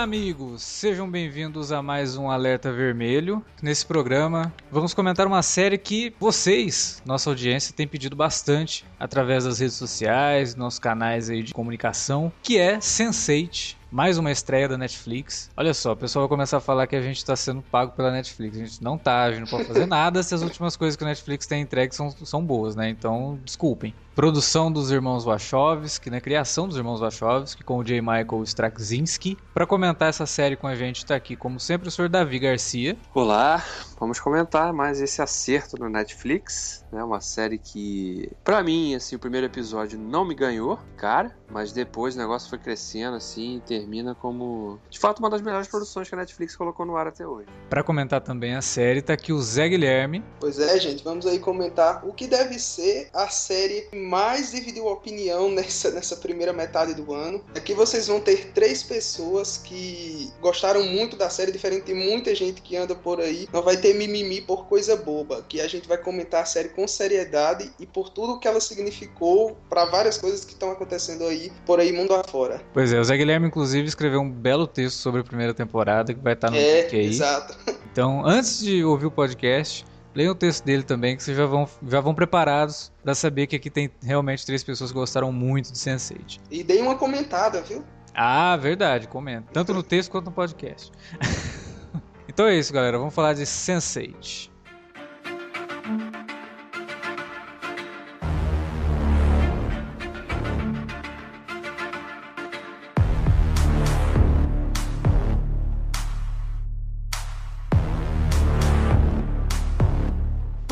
Olá, amigos! Sejam bem-vindos a mais um Alerta Vermelho. Nesse programa, vamos comentar uma série que vocês, nossa audiência, tem pedido bastante através das redes sociais, nossos canais aí de comunicação, que é Sense8, mais uma estreia da Netflix. Olha só, o pessoal vai começar a falar que a gente está sendo pago pela Netflix. A gente não tá, a gente não pode fazer nada se as últimas coisas que a Netflix tem entregue são, são boas, né? Então, desculpem. Produção dos irmãos Wachowski, né? Criação dos irmãos Wachowski com o J. Michael Straczynski. Para comentar essa série com a gente está aqui, como sempre, o senhor Davi Garcia. Olá, vamos comentar mais esse acerto no Netflix, né? Uma série que, para mim, assim, o primeiro episódio não me ganhou, cara, mas depois o negócio foi crescendo, assim, e termina como, de fato, uma das melhores produções que a Netflix colocou no ar até hoje. Para comentar também a série, tá aqui o Zé Guilherme. Pois é, gente, vamos aí comentar o que deve ser a série mais dividiu opinião nessa, nessa primeira metade do ano. Aqui vocês vão ter três pessoas que gostaram muito da série, diferente de muita gente que anda por aí. Não vai ter mimimi por coisa boba, que a gente vai comentar a série com seriedade e por tudo que ela significou para várias coisas que estão acontecendo aí por aí mundo afora. Pois é, o Zé Guilherme inclusive escreveu um belo texto sobre a primeira temporada que vai estar no é, link aí. Exato. Então, antes de ouvir o podcast, Leiam o texto dele também, que vocês já vão, já vão preparados para saber que aqui tem realmente três pessoas que gostaram muito de Sense8. E deem uma comentada, viu? Ah, verdade, comenta. Tanto no texto quanto no podcast. então é isso, galera. Vamos falar de Sense8.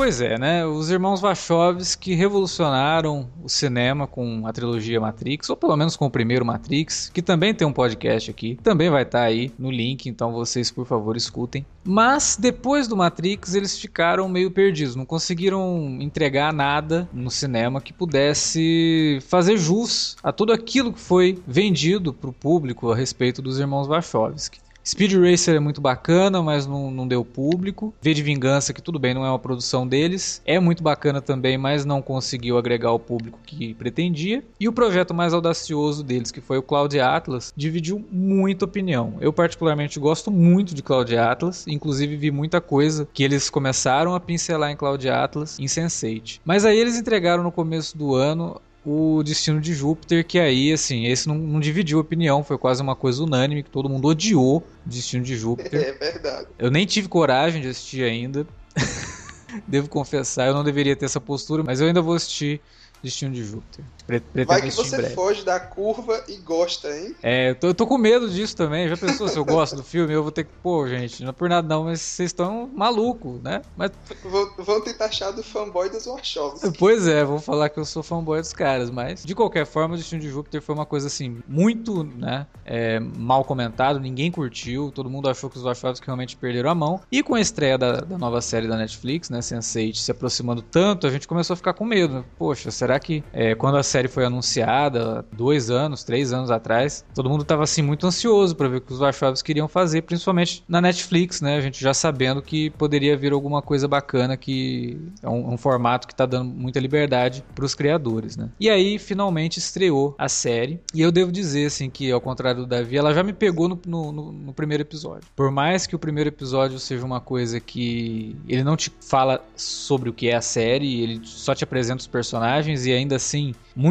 Pois é, né? Os irmãos Wachowski revolucionaram o cinema com a trilogia Matrix, ou pelo menos com o primeiro Matrix, que também tem um podcast aqui, também vai estar tá aí no link, então vocês, por favor, escutem. Mas depois do Matrix, eles ficaram meio perdidos, não conseguiram entregar nada no cinema que pudesse fazer jus a tudo aquilo que foi vendido para o público a respeito dos irmãos Wachowski. Speed Racer é muito bacana, mas não, não deu público. V de Vingança, que tudo bem, não é uma produção deles, é muito bacana também, mas não conseguiu agregar o público que pretendia. E o projeto mais audacioso deles, que foi o Cloud Atlas, dividiu muita opinião. Eu, particularmente, gosto muito de Cloud Atlas, inclusive vi muita coisa que eles começaram a pincelar em Cloud Atlas em Sense8. Mas aí eles entregaram no começo do ano o Destino de Júpiter, que aí, assim, esse não, não, dividiu opinião, foi quase uma coisa unânime, que todo mundo odiou Destino de Júpiter. É verdade. Eu nem tive coragem de assistir ainda. Devo confessar, eu não deveria ter essa postura, mas eu ainda vou assistir Destino de Júpiter. Vai que você foge da curva e gosta, hein? É, eu tô, eu tô, com medo disso também. Já pensou se eu gosto do filme? Eu vou ter que. Pô, gente, não é por nada não, mas vocês estão malucos, né? Mas... Vão, vão tentar achar do fanboy dos Wachowski. Pois é, vou falar que eu sou fanboy dos caras, mas de qualquer forma, o Destino de Júpiter foi uma coisa assim, muito, né? É, mal comentado, ninguém curtiu, todo mundo achou que os Wachowski realmente perderam a mão. E com a estreia da, da nova série da Netflix, né? Sense8 se aproximando tanto, a gente começou a ficar com medo. Poxa, será que é, quando a série foi anunciada, dois anos, três anos atrás, todo mundo estava assim muito ansioso para ver o que os Wachowski queriam fazer, principalmente na Netflix, né? A gente já sabendo que poderia vir alguma coisa bacana que é um, um formato que está dando muita liberdade para os criadores, né? E aí finalmente estreou a série e eu devo dizer assim que ao contrário do Davi, ela já me pegou no, no, no, no primeiro episódio. Por mais que o primeiro episódio seja uma coisa que ele não te fala sobre o que é a série, ele só te apresenta os personagens e ainda assim muito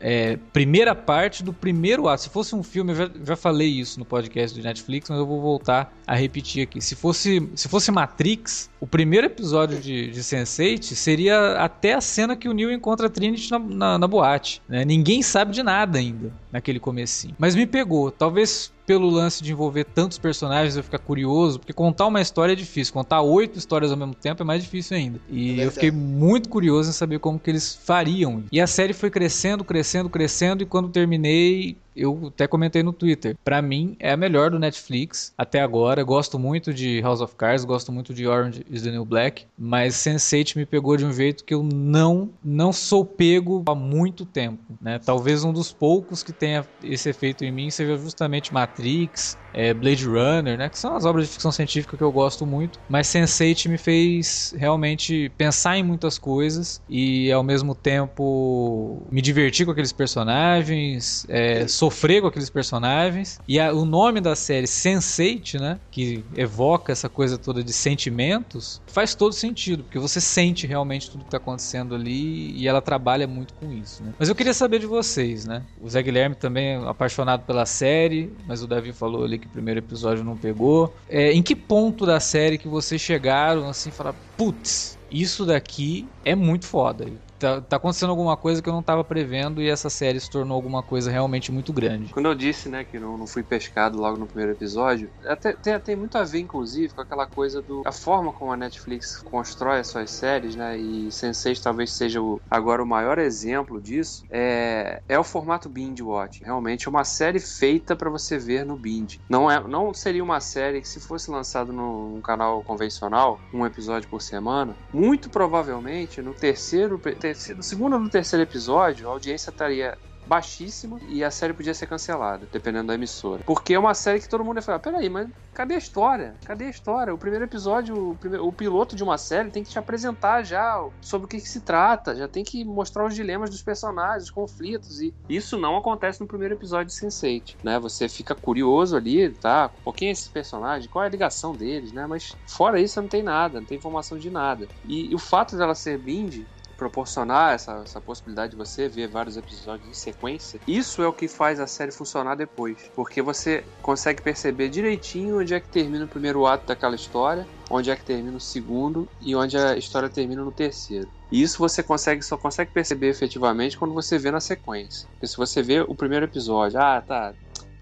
é, primeira parte do primeiro ato. Se fosse um filme, eu já, já falei isso no podcast do Netflix, mas eu vou voltar a repetir aqui. Se fosse, se fosse Matrix, o primeiro episódio de, de Sense8 seria até a cena que o Neo encontra a Trinity na, na, na boate. Né? Ninguém sabe de nada ainda naquele comecinho. Mas me pegou. Talvez pelo lance de envolver tantos personagens, eu ficar curioso, porque contar uma história é difícil, contar oito histórias ao mesmo tempo é mais difícil ainda. E é eu fiquei muito curioso em saber como que eles fariam. E a série foi crescendo, crescendo, crescendo, e quando terminei, eu até comentei no Twitter. Para mim, é a melhor do Netflix até agora. Gosto muito de House of Cards, gosto muito de Orange is the New Black, mas Sense8 me pegou de um jeito que eu não não sou pego há muito tempo, né? Talvez um dos poucos que tenha esse efeito em mim seja justamente Matrix, é, Blade Runner, né? Que são as obras de ficção científica que eu gosto muito. Mas Sense8 me fez realmente pensar em muitas coisas e ao mesmo tempo me divertir com aqueles personagens, é, sofrer com aqueles personagens. E a, o nome da série Sense8, né? Que evoca essa coisa toda de sentimentos, faz todo sentido, porque você sente realmente tudo que está acontecendo ali e ela trabalha muito com isso, né? Mas eu queria saber de vocês, né? O Zé Guilherme também é apaixonado pela série, mas o Davi falou ali que o primeiro episódio não pegou. É, em que ponto da série que vocês chegaram assim falaram, putz, isso daqui é muito foda tá, tá acontecendo alguma coisa que eu não estava prevendo e essa série se tornou alguma coisa realmente muito grande. Quando eu disse, né, que não, não fui pescado logo no primeiro episódio, até, tem, tem muito a ver, inclusive, com aquela coisa do. a forma como a Netflix constrói as suas séries, né, e Sense8 talvez seja o, agora o maior exemplo disso, é, é o formato binge watch. Realmente é uma série feita para você ver no binge. Não, é, não seria uma série que, se fosse lançado num canal convencional, um episódio por semana, muito provavelmente no terceiro, ter, terceiro, no segundo ou no terceiro episódio, a audiência estaria baixíssima e a série podia ser cancelada, dependendo da emissora. Porque é uma série que todo mundo ia falar: peraí, mas cadê a história? Cadê a história? O primeiro episódio, o, primeiro, o piloto de uma série tem que te apresentar já sobre o que, que, se trata, já tem que mostrar os dilemas dos personagens, os conflitos, e isso não acontece no primeiro episódio de Sense8, né? Você fica curioso ali, tá? Por quem é esse personagem? Qual é a ligação deles, né? Mas fora isso, não tem nada, não tem informação de nada. E, e o fato dela ser binge proporcionar essa, essa possibilidade de você ver vários episódios em sequência, isso é o que faz a série funcionar depois. Porque você consegue perceber direitinho onde é que termina o primeiro ato daquela história, onde é que termina o segundo e onde a história termina no terceiro. E isso você consegue só consegue perceber efetivamente quando você vê na sequência. Porque se você vê o primeiro episódio, ah, tá,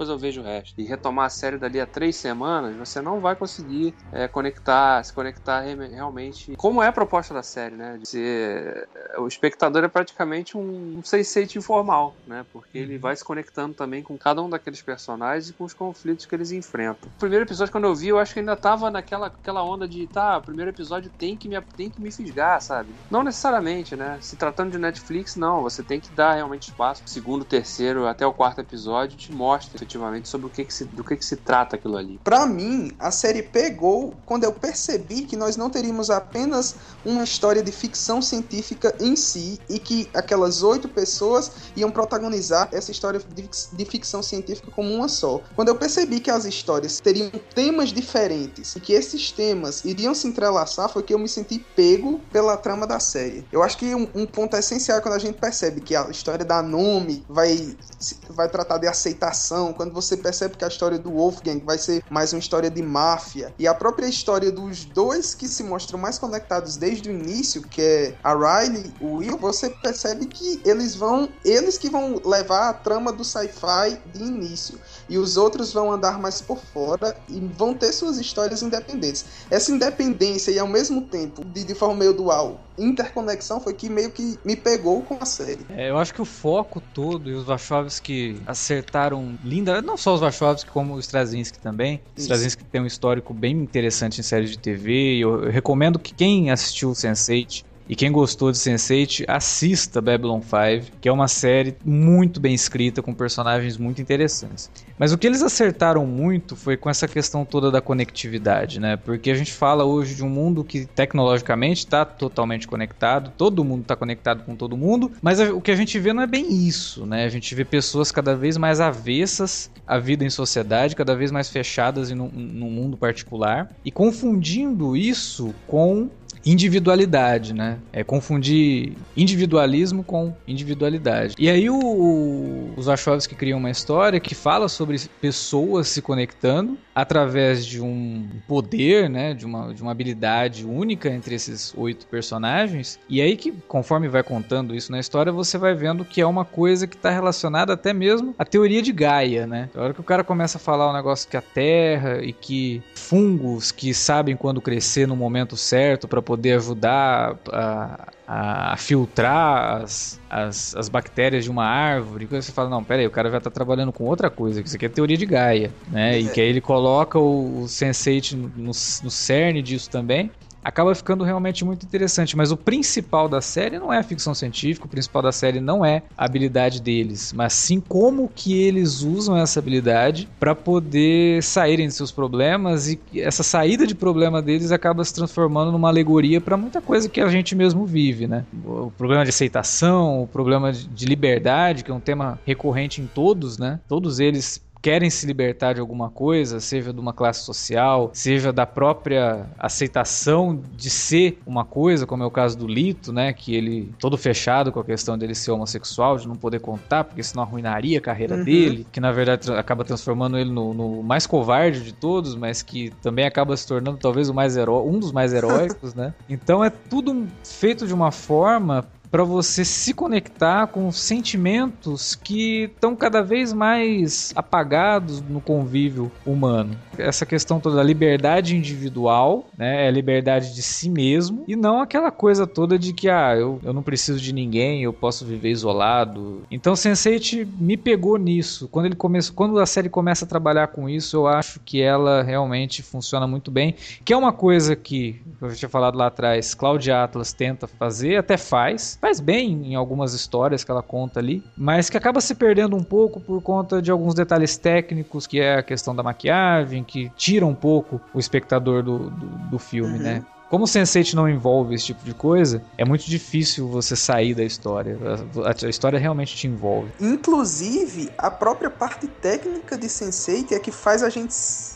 depois eu vejo o resto. E retomar a série dali a três semanas, você não vai conseguir é, conectar, se conectar realmente. Como é a proposta da série, né? De ser, o espectador é praticamente um, um sense informal, né? Porque ele uhum. vai se conectando também com cada um daqueles personagens e com os conflitos que eles enfrentam. O primeiro episódio, quando eu vi, eu acho que ainda tava naquela aquela onda de, tá, o primeiro episódio tem que me, tem que me fisgar, sabe? Não necessariamente, né? Se tratando de Netflix, não. Você tem que dar realmente espaço. O segundo, terceiro, até o quarto episódio te mostra efetivamente sobre o que, que se, do que, que se trata aquilo ali. Para mim, a série pegou quando eu percebi que nós não teríamos apenas uma história de ficção científica em si e que aquelas oito pessoas iam protagonizar essa história de, de ficção científica como uma só. Quando eu percebi que as histórias teriam temas diferentes e que esses temas iriam se entrelaçar, foi que eu me senti pego pela trama da série. Eu acho que um, um ponto essencial é quando a gente percebe que a história da nome vai, vai tratar de aceitação, quando você percebe que a história do Wolfgang vai ser mais uma história de máfia e a própria história dos dois que se mostram mais conectados desde o início, que é a Riley e o Will, você percebe que eles vão, eles que vão levar a trama do sci-fi de início e os outros vão andar mais por fora e vão ter suas histórias independentes. Essa independência e ao mesmo tempo de, de forma meio dual interconexão foi que meio que me pegou com a série. É, eu acho que o foco todo e os Wachowski acertaram linda, não só os Wachowski como o Straczynski também. Isso. Straczynski tem um histórico bem interessante em séries de TV. Eu, eu recomendo que quem assistiu o Sense8 e quem gostou de Sense8, assista Babylon 5, que é uma série muito bem escrita, com personagens muito interessantes. Mas o que eles acertaram muito foi com essa questão toda da conectividade, né? Porque a gente fala hoje de um mundo que tecnologicamente está totalmente conectado, todo mundo está conectado com todo mundo, mas o que a gente vê não é bem isso, né? A gente vê pessoas cada vez mais avessas à vida em sociedade, cada vez mais fechadas em um, mundo particular, e confundindo isso com individualidade, né? É confundir individualismo com individualidade. E aí o, os Wachowski criam uma história que fala sobre pessoas se conectando através de um poder, né, de uma, de uma habilidade única entre esses oito personagens. E aí que, conforme vai contando isso na história, você vai vendo que é uma coisa que está relacionada até mesmo à teoria de Gaia, né? A hora que o cara começa a falar o um negócio que a Terra e que fungos que sabem quando crescer no momento certo para poder ajudar a, a filtrar as, as, as, bactérias de uma árvore. E você fala, não, peraí, o cara já tá trabalhando com outra coisa, que isso aqui é teoria de Gaia, né? É. E que aí ele coloca o, o Sense8 no, no, no cerne disso também acaba ficando realmente muito interessante. Mas o principal da série não é a ficção científica, o principal da série não é a habilidade deles, mas sim como que eles usam essa habilidade para poder saírem de seus problemas e essa saída de problema deles acaba se transformando numa alegoria para muita coisa que a gente mesmo vive, né? O problema de aceitação, o problema de liberdade, que é um tema recorrente em todos, né? Todos eles querem se libertar de alguma coisa, seja de uma classe social, seja da própria aceitação de ser uma coisa, como é o caso do Lito, né, que ele todo fechado com a questão dele ser homossexual, de não poder contar, porque senão arruinaria a carreira uhum. dele, que na verdade acaba transformando ele no, no, mais covarde de todos, mas que também acaba se tornando talvez o mais heró um dos mais heróicos, né? Então é tudo feito de uma forma para você se conectar com sentimentos que estão cada vez mais apagados no convívio humano. Essa questão toda da liberdade individual, né, é liberdade de si mesmo e não aquela coisa toda de que ah, eu, eu não preciso de ninguém, eu posso viver isolado. Então Sense8 me pegou nisso. Quando ele começa, quando a série começa a trabalhar com isso, eu acho que ela realmente funciona muito bem, que é uma coisa que eu já tinha falado lá atrás, Cloud Atlas tenta fazer, até faz, faz bem em algumas histórias que ela conta ali, mas que acaba se perdendo um pouco por conta de alguns detalhes técnicos, que é a questão da maquiagem, que tira um pouco o espectador do, do, do filme, uhum. né? Como o Sense8 não envolve esse tipo de coisa, é muito difícil você sair da história. A, a, história realmente te envolve. Inclusive, a própria parte técnica de Sense8 é que faz a gente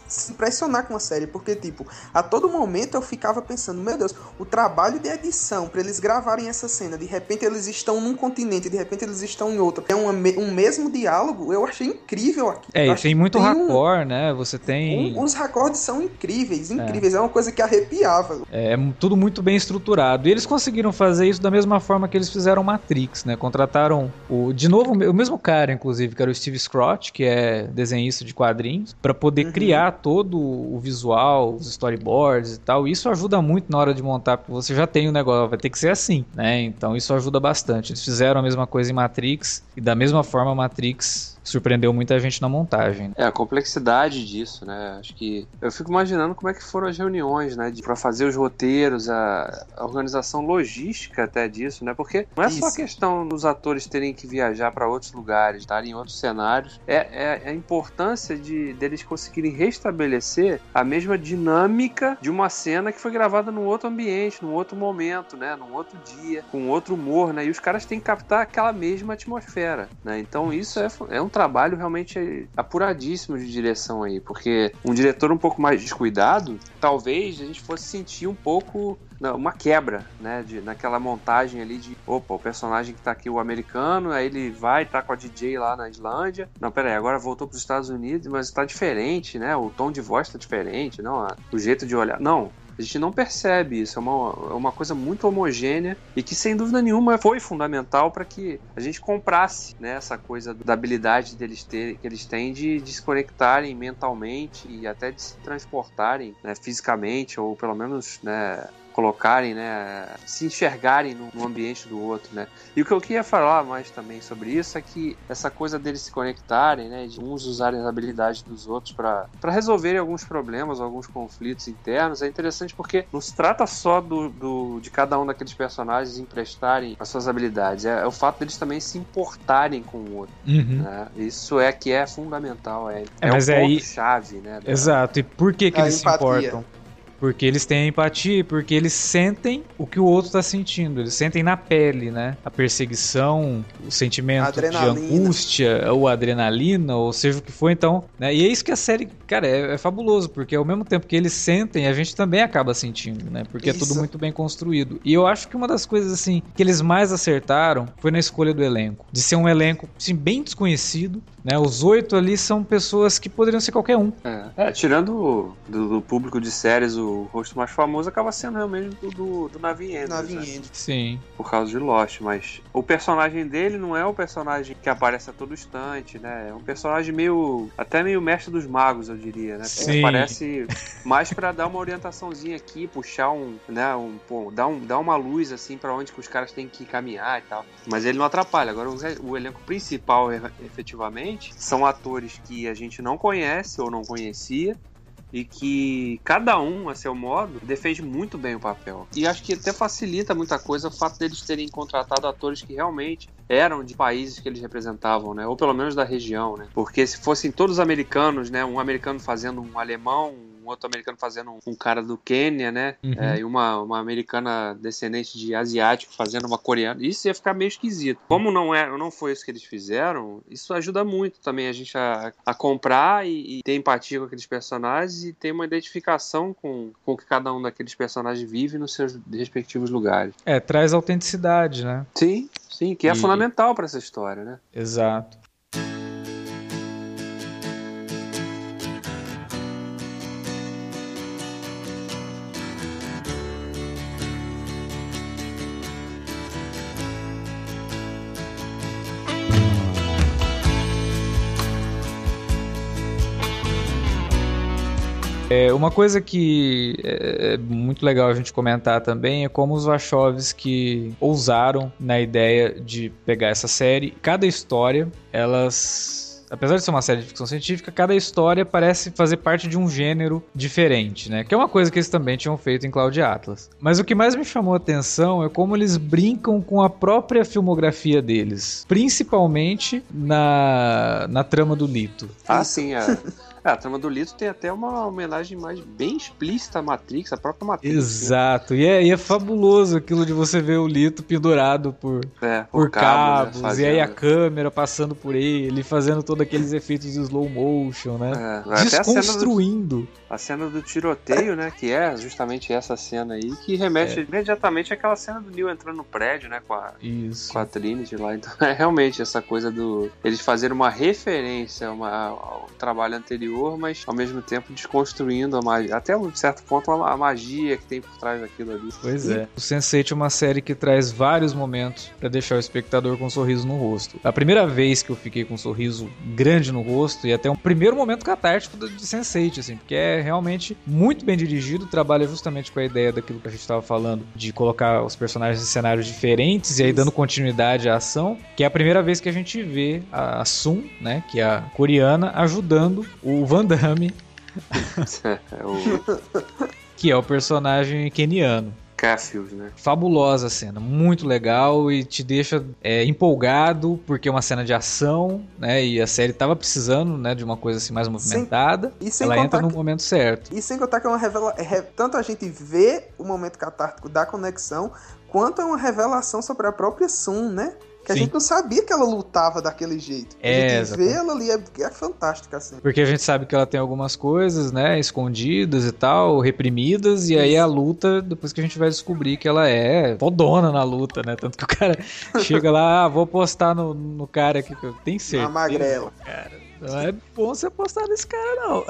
se impressionar com a série, porque, tipo, a todo momento eu ficava pensando, meu Deus, o trabalho de edição para eles gravarem essa cena, de repente eles estão num continente, de repente eles estão em outro, é um, um mesmo diálogo, eu achei incrível aqui. É, e tem muito raccord, um, né? Você tem. Um, os raccords são incríveis, incríveis, é, é uma coisa que arrepiava. É, é tudo muito bem estruturado. E eles conseguiram fazer isso da mesma forma que eles fizeram Matrix, né? Contrataram o. De novo, o mesmo cara, inclusive, que era o Steve Scrott, que é desenhista de quadrinhos, para poder uhum. criar todo o visual, os storyboards e tal. Isso ajuda muito na hora de montar, porque você já tem o negócio, vai ter que ser assim, né? Então isso ajuda bastante. Eles fizeram a mesma coisa em Matrix e da mesma forma Matrix surpreendeu muita gente na montagem. É, a complexidade disso, né? Acho que eu fico imaginando como é que foram as reuniões, né? Para fazer os roteiros, a, a, organização logística até disso, né? Porque não é Isso. só a questão dos atores terem que viajar para outros lugares, estarem em outros cenários, é, é, a importância de deles conseguirem restabelecer a mesma dinâmica de uma cena que foi gravada num outro ambiente, num outro momento, né? Num outro dia, com outro humor, né? E os caras têm que captar aquela mesma atmosfera, né? Então isso é, é um trabalho realmente apuradíssimo de direção aí, porque um diretor um pouco mais descuidado, talvez a gente fosse sentir um pouco uma quebra, né, de, naquela montagem ali de, opa, o personagem que tá aqui, o americano, aí ele vai, tá com a DJ lá na Islândia, não, pera aí, agora voltou para os Estados Unidos, mas tá diferente, né, o tom de voz tá diferente, não, o jeito de olhar, não, a gente não percebe isso, é uma, é uma coisa muito homogênea e que, sem dúvida nenhuma, foi fundamental para que a gente comprasse né, essa coisa da habilidade deles ter, que eles têm de, de se conectarem mentalmente e até de se transportarem né, fisicamente, ou pelo menos né, colocarem, né, se enxergarem no, no, ambiente do outro, né. E o que eu queria falar mais também sobre isso é que essa coisa deles se conectarem, né, de uns usarem as habilidades dos outros para resolverem alguns problemas, alguns conflitos internos, é interessante porque não se trata só do, do de cada um daqueles personagens emprestarem as suas habilidades, é, é o fato deles também se importarem com o outro. Uhum. Né? Isso é que é fundamental, é, é, é o ponto-chave, né? Da... Exato, e por que, que eles empatia. se importam? Porque eles têm empatia, porque eles sentem o que o outro tá sentindo. Eles sentem na pele, né? A perseguição, o sentimento Adrenalina. de angústia, ou adrenalina, ou seja o que for, então. Né? E é isso que a série, cara, é, é fabuloso, porque ao mesmo tempo que eles sentem, a gente também acaba sentindo, né? Porque é tudo Isso. muito bem construído. E eu acho que uma das coisas, assim, que eles mais acertaram foi na escolha do elenco. De ser um elenco, assim, bem desconhecido, né? Os oito ali são pessoas que poderiam ser qualquer um. É, É, tirando o- do, do público de séries, o rosto mais famoso acaba sendo realmente do, do, do Navin Andrews, Navin né? Andrews. Sim. por causa de Lost, mas o personagem dele não é o personagem que aparece a todo instante, né? É um personagem meio. até meio mestre dos magos, eu diria, né? Porque Sim. aparece mais pra dar uma orientaçãozinha aqui, puxar um. né? Um, pô, dar, um, dar uma luz assim pra onde que os caras têm que caminhar e tal. Mas ele não atrapalha. Agora, o, o elenco principal, efetivamente, são atores que a gente não conhece ou não conhecia e que cada um, a seu modo, defende muito bem o papel. E acho que até facilita muita coisa o fato deles terem contratado atores que realmente eram de países que eles representavam, né? Ou pelo menos da região, né? Porque se fossem todos americanos, né? Um americano fazendo um alemão, um outro americano fazendo um, um cara do Quênia, né? Uhum. É, e uma, uma americana descendente de asiático fazendo uma coreana. Isso ia ficar meio esquisito. Como não, é, não foi isso que eles fizeram, isso ajuda muito também a gente a, a comprar e, e ter empatia com aqueles personagens e ter uma identificação com, com o que cada um daqueles personagens vive nos seus respectivos lugares. É, traz autenticidade, né? Sim, sim, que é E- fundamental para essa história, né? Exato. É, uma coisa que é, é muito legal a gente comentar também é como os Wachowski ousaram na ideia de pegar essa série. Cada história, elas apesar de ser uma série de ficção científica, cada história parece fazer parte de um gênero diferente, né? Que é uma coisa que eles também tinham feito em Cloud Atlas. Mas o que mais me chamou a atenção é como eles brincam com a própria filmografia deles, principalmente na, na trama do Lito. Ah, sim, a, é, a trama do Lito tem até uma homenagem mais bem explícita à Matrix, a própria Matrix. né? Exato, e é, e é fabuloso aquilo de você ver o Lito pendurado por, É, por cabo, né, cabos, e aí a câmera passando por ele, fazendo todos aqueles efeitos de slow motion, né? É, Desconstruindo. A cena do tiroteio, né? Que é justamente essa cena aí, que remete imediatamente àquela cena do Neil entrando no prédio, né? Com a, Isso. com a Trinity lá. Então é realmente essa coisa do. Eles fazerem uma referência uma- ao trabalho anterior, mas ao mesmo tempo desconstruindo a magia. Até um certo ponto a, magia que tem por trás daquilo ali. Pois é. O Sense8 é uma série que traz vários momentos pra deixar o espectador com um sorriso no rosto. A primeira vez que eu fiquei com um sorriso grande no rosto e até um primeiro momento catártico do- de Sense8, assim, porque é realmente muito bem dirigido, trabalha justamente com a ideia daquilo que a gente estava falando, de colocar os personagens em cenários diferentes e aí dando continuidade à ação, que é a primeira vez que a gente vê a Sun, né, que é a coreana, ajudando o Van Damme, é que é o personagem keniano. Cassius, né? fabulosa a cena, muito legal e te deixa é, empolgado porque é uma cena de ação, né? E a série tava precisando, né, de uma coisa assim mais movimentada. E sem Ela entra no que- momento certo. E sem contar que é uma revela... é tanto a gente vê o momento catártico da conexão, quanto é uma revelação sobre a própria Sun, né? Que a Sim. gente não sabia que ela lutava daquele jeito. É, a gente vê ela ali, é, é fantástica assim. Porque a gente sabe que ela tem algumas coisas, né, escondidas e tal, reprimidas, e aí a luta, depois que a gente vai descobrir que ela é fodona na luta, né? Tanto que o cara chega lá, ah, vou apostar no, no cara aqui, que eu tenho certeza. A magrela. Cara, não é bom você apostar nesse cara, não.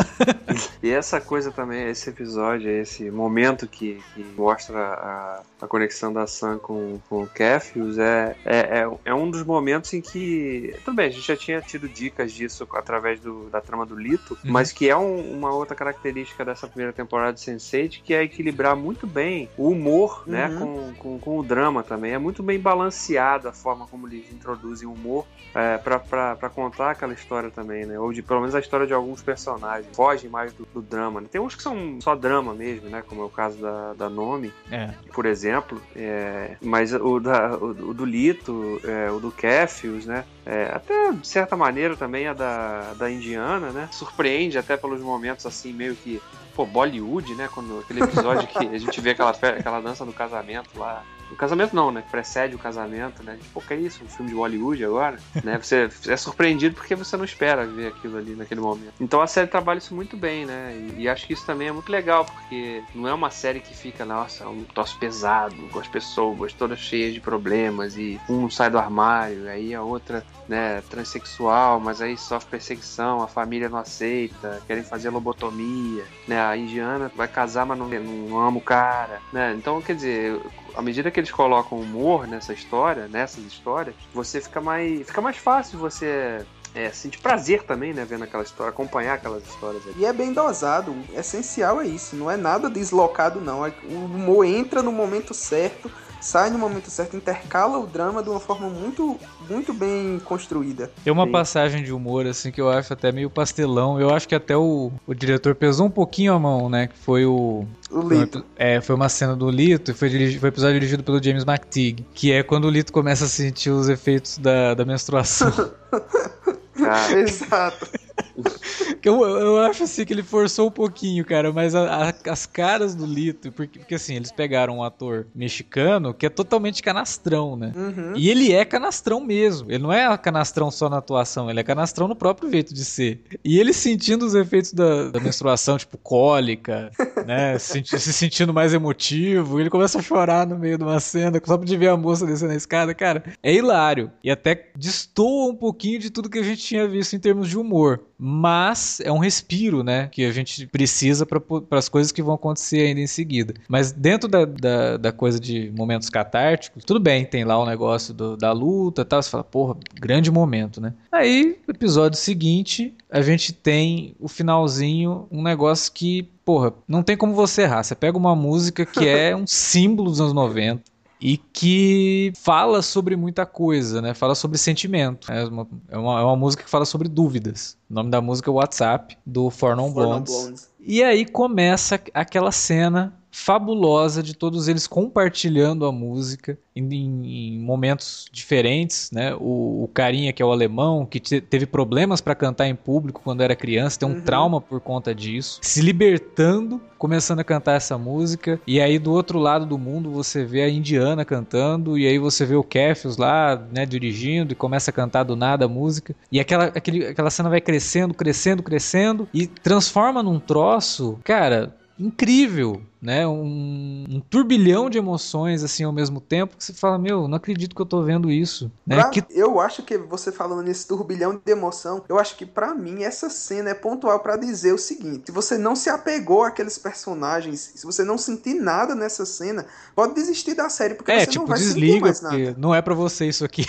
E essa coisa também, esse episódio, esse momento que, que mostra a, a conexão da Sam com, com o Cassius é, é, é, é um dos momentos em que. Tudo bem, a gente já tinha tido dicas disso através do, da trama do Lito, Uhum. mas que é um- uma outra característica dessa primeira temporada de Sense8, que é equilibrar muito bem o humor né, Uhum. com, com, com o drama também. É muito bem balanceado a forma como eles introduzem o humor é, pra contar aquela história também, né? Ou de pelo menos a história de alguns personagens. Fogem mais do, do drama. Né? Tem uns que são só drama mesmo, né? Como é o caso da, da Nomi, É. por exemplo. É, mas o, da, o, o do Lito, é, o do Cassius, né? É, até de certa maneira também a da, da Indiana, né? Surpreende até pelos momentos assim, meio que pô, Bollywood, né? Quando aquele episódio que a gente vê aquela, aquela dança do casamento lá. O casamento não, né? Precede o casamento, né? Pô, que é isso? Um filme de Bollywood agora? né? Você é surpreendido porque você não espera ver aquilo ali naquele momento. Então a série trabalha isso muito bem, né? E, e acho que isso também é muito legal, porque não é uma série que fica, nossa, um troço pesado, com as pessoas todas cheias de problemas, e um sai do armário, aí a outra, né, transexual, mas aí sofre perseguição, a família não aceita, querem fazer lobotomia, né? A indiana vai casar, mas não, não ama o cara, né? Então, quer dizer, à medida que eles colocam humor nessa história, nessas histórias, você fica mais, fica mais fácil você é, sentir prazer também, né, vendo aquela história, acompanhar aquelas histórias. E é bem dosado, o essencial é isso, não é nada deslocado não, é, o humor entra no momento certo, sai no momento certo, intercala o drama de uma forma muito, muito bem construída. Tem uma Sim. passagem de humor, assim, que eu acho até meio pastelão. Eu acho que até o, o diretor pesou um pouquinho a mão, né? Que foi o. O Lito. Foi, é, foi uma cena do Lito e foi, dirigi, foi episódio dirigido pelo James McTeague. Que é quando o Lito começa a sentir os efeitos da, da menstruação. Exato. eu, eu acho assim que ele forçou um pouquinho, cara, mas a, a, as caras do Lito, porque, porque assim, eles pegaram um ator mexicano que é totalmente canastrão, né? Uhum. E ele é canastrão mesmo. Ele não é canastrão só na atuação, ele é canastrão no próprio jeito de ser. E ele sentindo os efeitos da, da menstruação, tipo cólica, né? Se, se, sentindo mais emotivo, ele começa a chorar no meio de uma cena, só de ver a moça descendo a escada, cara, é hilário. E até destoa um pouquinho de tudo que a gente tinha visto em termos de humor mas é um respiro, né, que a gente precisa para as coisas que vão acontecer ainda em seguida. Mas dentro da, da, da, coisa de momentos catárticos, tudo bem, tem lá o negócio do, da luta e tal, você fala, porra, grande momento, né? Aí, episódio seguinte, a gente tem o finalzinho, um negócio que, porra, não tem como você errar. Você pega uma música que é um símbolo dos anos 90, e que fala sobre muita coisa, né? Fala sobre sentimento. É uma, é uma, é uma música que fala sobre dúvidas. O nome da música é WhatsApp, do For Non Blondes. Blondes. E aí começa aquela cena fabulosa de todos eles compartilhando a música em, em momentos diferentes, né? O, o, carinha que é o alemão, que te, teve problemas para cantar em público quando era criança, tem um uhum. trauma por conta disso, se libertando, começando a cantar essa música, e aí do outro lado do mundo você vê a indiana cantando, e aí você vê o Kefius lá, né, dirigindo, e começa a cantar do nada a música, e aquela, aquele, aquela cena vai crescendo, crescendo, crescendo, e transforma num troço, cara, incrível, né? Um, um, turbilhão de emoções assim ao mesmo tempo que você fala, meu, não acredito que eu tô vendo isso, né? Pra, que... Eu acho que você falando nesse turbilhão de emoção, eu acho que para mim essa cena é pontual para dizer o seguinte: se você não se apegou àqueles personagens, se você não sentir nada nessa cena, pode desistir da série porque é, você tipo, não vai desliga, sentir mais nada. Não é para você isso aqui.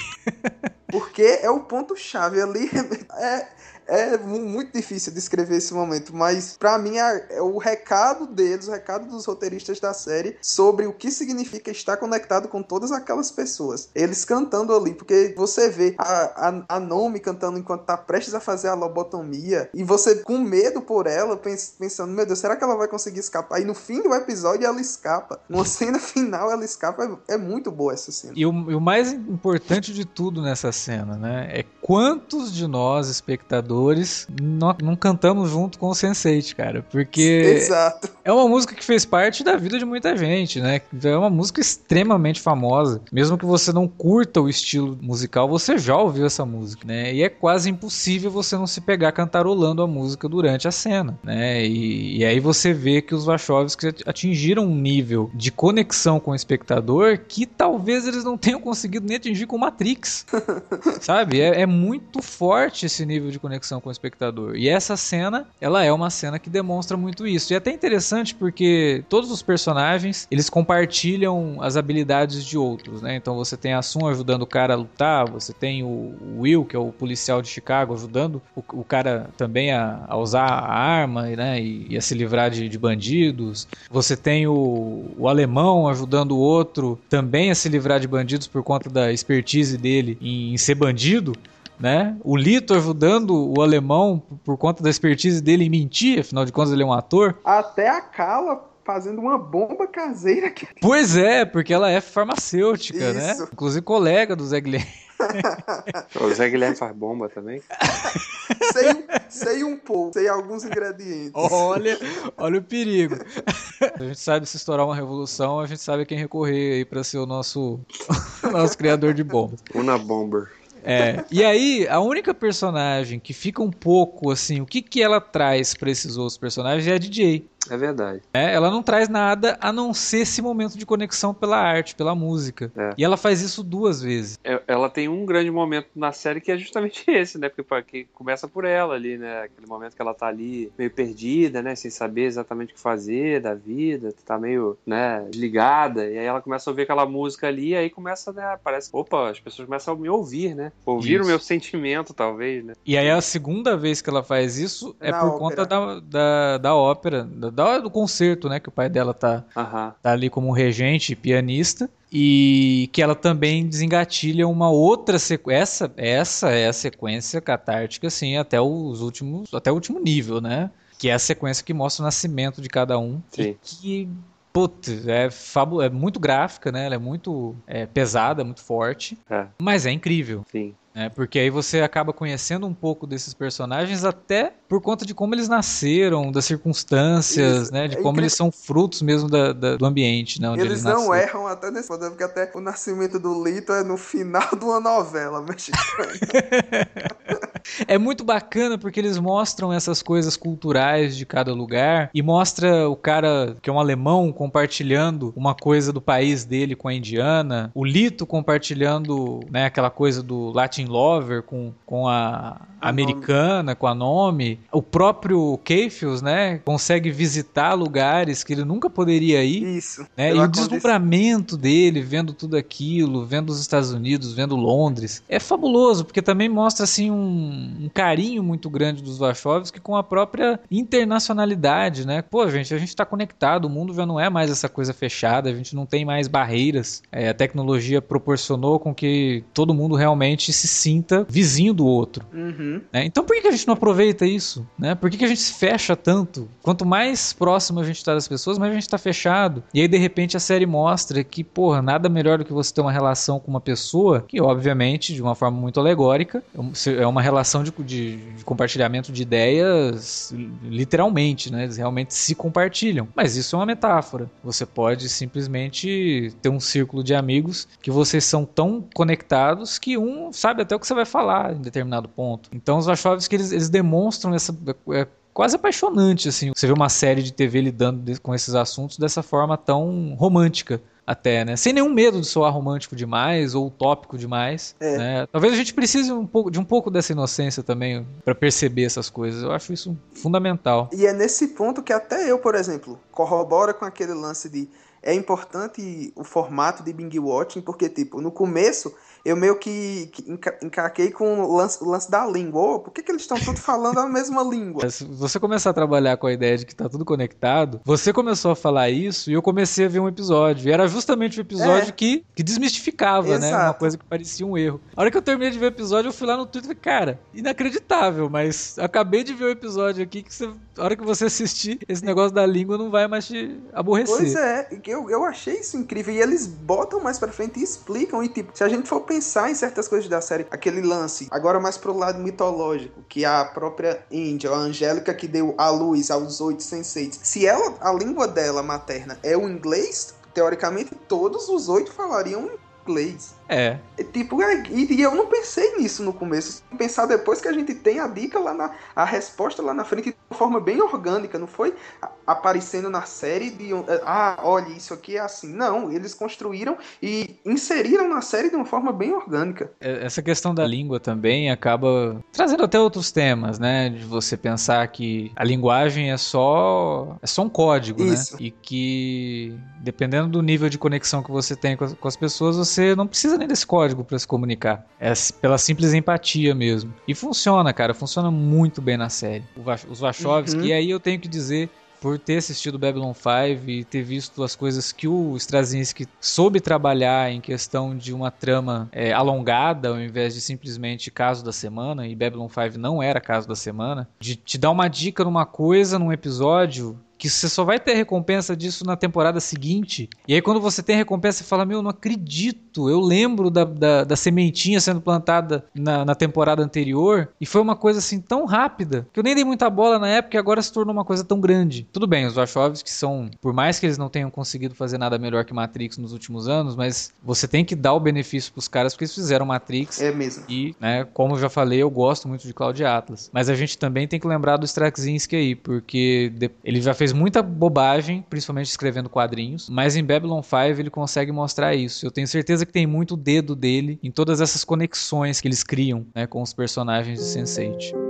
porque é o ponto chave ali é é muito difícil descrever esse momento, mas para mim é, o recado deles, o recado dos roteiristas da série sobre o que significa estar conectado com todas aquelas pessoas. Eles cantando ali, porque você vê a, a, a Nomi cantando enquanto tá prestes a fazer a lobotomia e você com medo por ela, pensando, meu Deus, será que ela vai conseguir escapar? E no fim do episódio ela escapa. Numa cena final ela escapa. É, é muito boa essa cena. E o, e o mais importante de tudo nessa cena, né, é quantos de nós, espectadores, não, não cantamos junto com o Sense8, cara. Porque Exato. é uma música que fez parte da vida de muita gente, né? É uma música extremamente famosa. Mesmo que você não curta o estilo musical, você já ouviu essa música, né? E é quase impossível você não se pegar cantarolando a música durante a cena, né? E, e aí você vê que os Wachowski atingiram um nível de conexão com o espectador que talvez eles não tenham conseguido nem atingir com Matrix. sabe? É, é muito forte esse nível de conexão com o espectador. E essa cena, ela é uma cena que demonstra muito isso. E é até interessante porque todos os personagens, eles compartilham as habilidades de outros, né? Então você tem a Sun ajudando o cara a lutar, você tem o Will, que é o policial de Chicago, ajudando o, o cara também a, a, usar a arma, né? E, e a se livrar de, de, bandidos. Você tem o, o alemão ajudando o outro também a se livrar de bandidos por conta da expertise dele em, em ser bandido né? O Lito ajudando o alemão por conta da expertise dele em mentir, afinal de contas ele é um ator. Até a Kala fazendo uma bomba caseira. Pois é, porque ela é farmacêutica, né? Isso. né? Inclusive colega do Zé Guilherme. o Zé Guilherme faz bomba também? sei, sei um pouco, sei alguns ingredientes. Olha, olha o perigo. A gente sabe se estourar uma revolução, a gente sabe quem recorrer aí pra ser o nosso, nosso criador de bombas. Una Bomber. É, e aí, a única personagem que fica um pouco assim, o que, que ela traz para esses outros personagens é a DJ. É verdade. É, ela não traz nada a não ser esse momento de conexão pela arte, pela música. É. E ela faz isso duas vezes. É, Ela tem um grande momento na série que é justamente esse, né? Porque começa por ela ali, né? Aquele momento que ela tá ali meio perdida, né? Sem saber exatamente o que fazer da vida, tá meio, né, desligada. E aí ela começa a ouvir aquela música ali, e aí começa, né? Parece, opa, as pessoas começam a me ouvir, né? Ouvir o Isso. meu sentimento, talvez, né? E aí a segunda vez que ela faz isso é Na por ópera. conta da, da, da ópera, da, da- do concerto, né? Que o pai dela tá, Aham. tá ali como regente e pianista. E que ela também desengatilha uma outra sequência. Essa é a sequência catártica, assim, até os últimos. Até o último nível, né? Que é a sequência que mostra o nascimento de cada um. Sim. Que. Putz, é, fabu é muito gráfica, né? Ela é muito é, pesada, muito forte. É. Mas é incrível. Sim. Né? porque aí você acaba conhecendo um pouco desses personagens até por conta de como eles nasceram, das circunstâncias, Isso. né? De É como incrível. eles são frutos mesmo da- da- do ambiente, né? Onde Eles não nasceram. erram até nesse ponto, porque até o nascimento do Lito é no final de uma novela mexicana. É muito bacana porque eles mostram essas coisas culturais de cada lugar e mostra o cara que é um alemão compartilhando uma coisa do país dele com a indiana, o Lito compartilhando, né, aquela coisa do Latin Lover com, com a A americana, com a nome. O próprio Keifius, né, consegue visitar lugares que ele nunca poderia ir. Isso. né? E o deslumbramento dele, vendo tudo aquilo, vendo os Estados Unidos, vendo Londres, é fabuloso, porque também mostra assim um, um carinho muito grande dos Wachowski com a própria internacionalidade, né? Pô, gente, a gente está conectado, o mundo já não é mais essa coisa fechada, a gente não tem mais barreiras. É, a tecnologia proporcionou com que todo mundo realmente se sinta vizinho do outro. Uhum. né? Então por que que a gente não aproveita isso? Né? Por que, que a gente se fecha tanto? Quanto mais próximo a gente está das pessoas, mais a gente está fechado. E aí, de repente, a série mostra que, porra, nada melhor do que você ter uma relação com uma pessoa que, obviamente, de uma forma muito alegórica, é uma relação de, de- de compartilhamento de ideias, literalmente, né? Eles realmente se compartilham. Mas isso é uma metáfora. Você pode simplesmente ter um círculo de amigos que vocês são tão conectados que um sabe até o que você vai falar em determinado ponto. Então os Wachowski eles, eles demonstram essa é quase apaixonante assim. Você vê uma série de TV lidando com esses assuntos dessa forma tão romântica até, né? Sem nenhum medo de soar romântico demais ou utópico demais, É. né? Talvez a gente precise um pouco, de um pouco dessa inocência também para perceber essas coisas. Eu acho isso fundamental. E é nesse ponto que até eu, por exemplo, corrobora com aquele lance de é importante o formato de Bing Watching, porque, tipo, no começo eu meio que, que enca- encaquei com o lance, o lance da língua. Ô, por que, que eles estão todos falando a mesma língua? Se você começar a trabalhar com a ideia de que tá tudo conectado, você começou a falar isso e eu comecei a ver um episódio. E era justamente o episódio É. que, que desmistificava, né? Uma Exato. coisa que parecia um erro. A hora que eu terminei de ver o episódio, eu fui lá no Twitter e falei, cara, inacreditável, mas acabei de ver o episódio aqui que você, a hora que você assistir, esse negócio da língua não vai mais te aborrecer. Pois é, eu, eu achei isso incrível. E eles botam mais pra frente e explicam. E, tipo, se a gente for pensar em certas coisas da série, aquele lance, agora mais pro lado mitológico, que a própria Angel, a Angélica que deu a luz aos oito senseis, se ela, a língua dela materna é o inglês, teoricamente todos os oito falariam inglês. É. É Tipo, é, e, eu não pensei nisso no começo. Pensar depois que a gente tem a dica lá na. a resposta lá na frente de uma forma bem orgânica, não foi aparecendo na série de. um- Ah, olha, isso aqui é assim. Não, eles construíram e inseriram na série de uma forma bem orgânica. É, Essa questão da língua também acaba trazendo até outros temas, né? De você pensar que a linguagem é só é só um código, Isso. né? E que dependendo do nível de conexão que você tem com as pessoas, você não precisa nem desse código para se comunicar. É pela simples empatia mesmo. E funciona, cara, funciona muito bem na série. Os Wachowski, Uhum. e aí eu tenho que dizer por ter assistido Babylon 5 e ter visto as coisas que o Straczynski soube trabalhar em questão de uma trama é, alongada, ao invés de simplesmente caso da semana, e Babylon 5 não era caso da semana, de te dar uma dica numa coisa num episódio que você só vai ter recompensa disso na temporada seguinte. E aí quando você tem recompensa, você fala, meu, não acredito, eu lembro da, da, da sementinha sendo plantada na, na, temporada anterior, e foi uma coisa assim tão rápida, que eu nem dei muita bola na época e agora se tornou uma coisa tão grande. Tudo bem, os Wachowski são, por mais que eles não tenham conseguido fazer nada melhor que Matrix nos últimos anos, mas você tem que dar o benefício pros caras porque eles fizeram Matrix. É mesmo. E, né, como eu já falei, eu gosto muito de Cloud Atlas. Mas a gente também tem que lembrar do Straczynski aí, porque ele já fez muita bobagem, principalmente escrevendo quadrinhos, mas em Babylon 5 ele consegue mostrar isso. Eu tenho certeza que tem muito dedo dele em todas essas conexões que eles criam né, com os personagens de Sense8.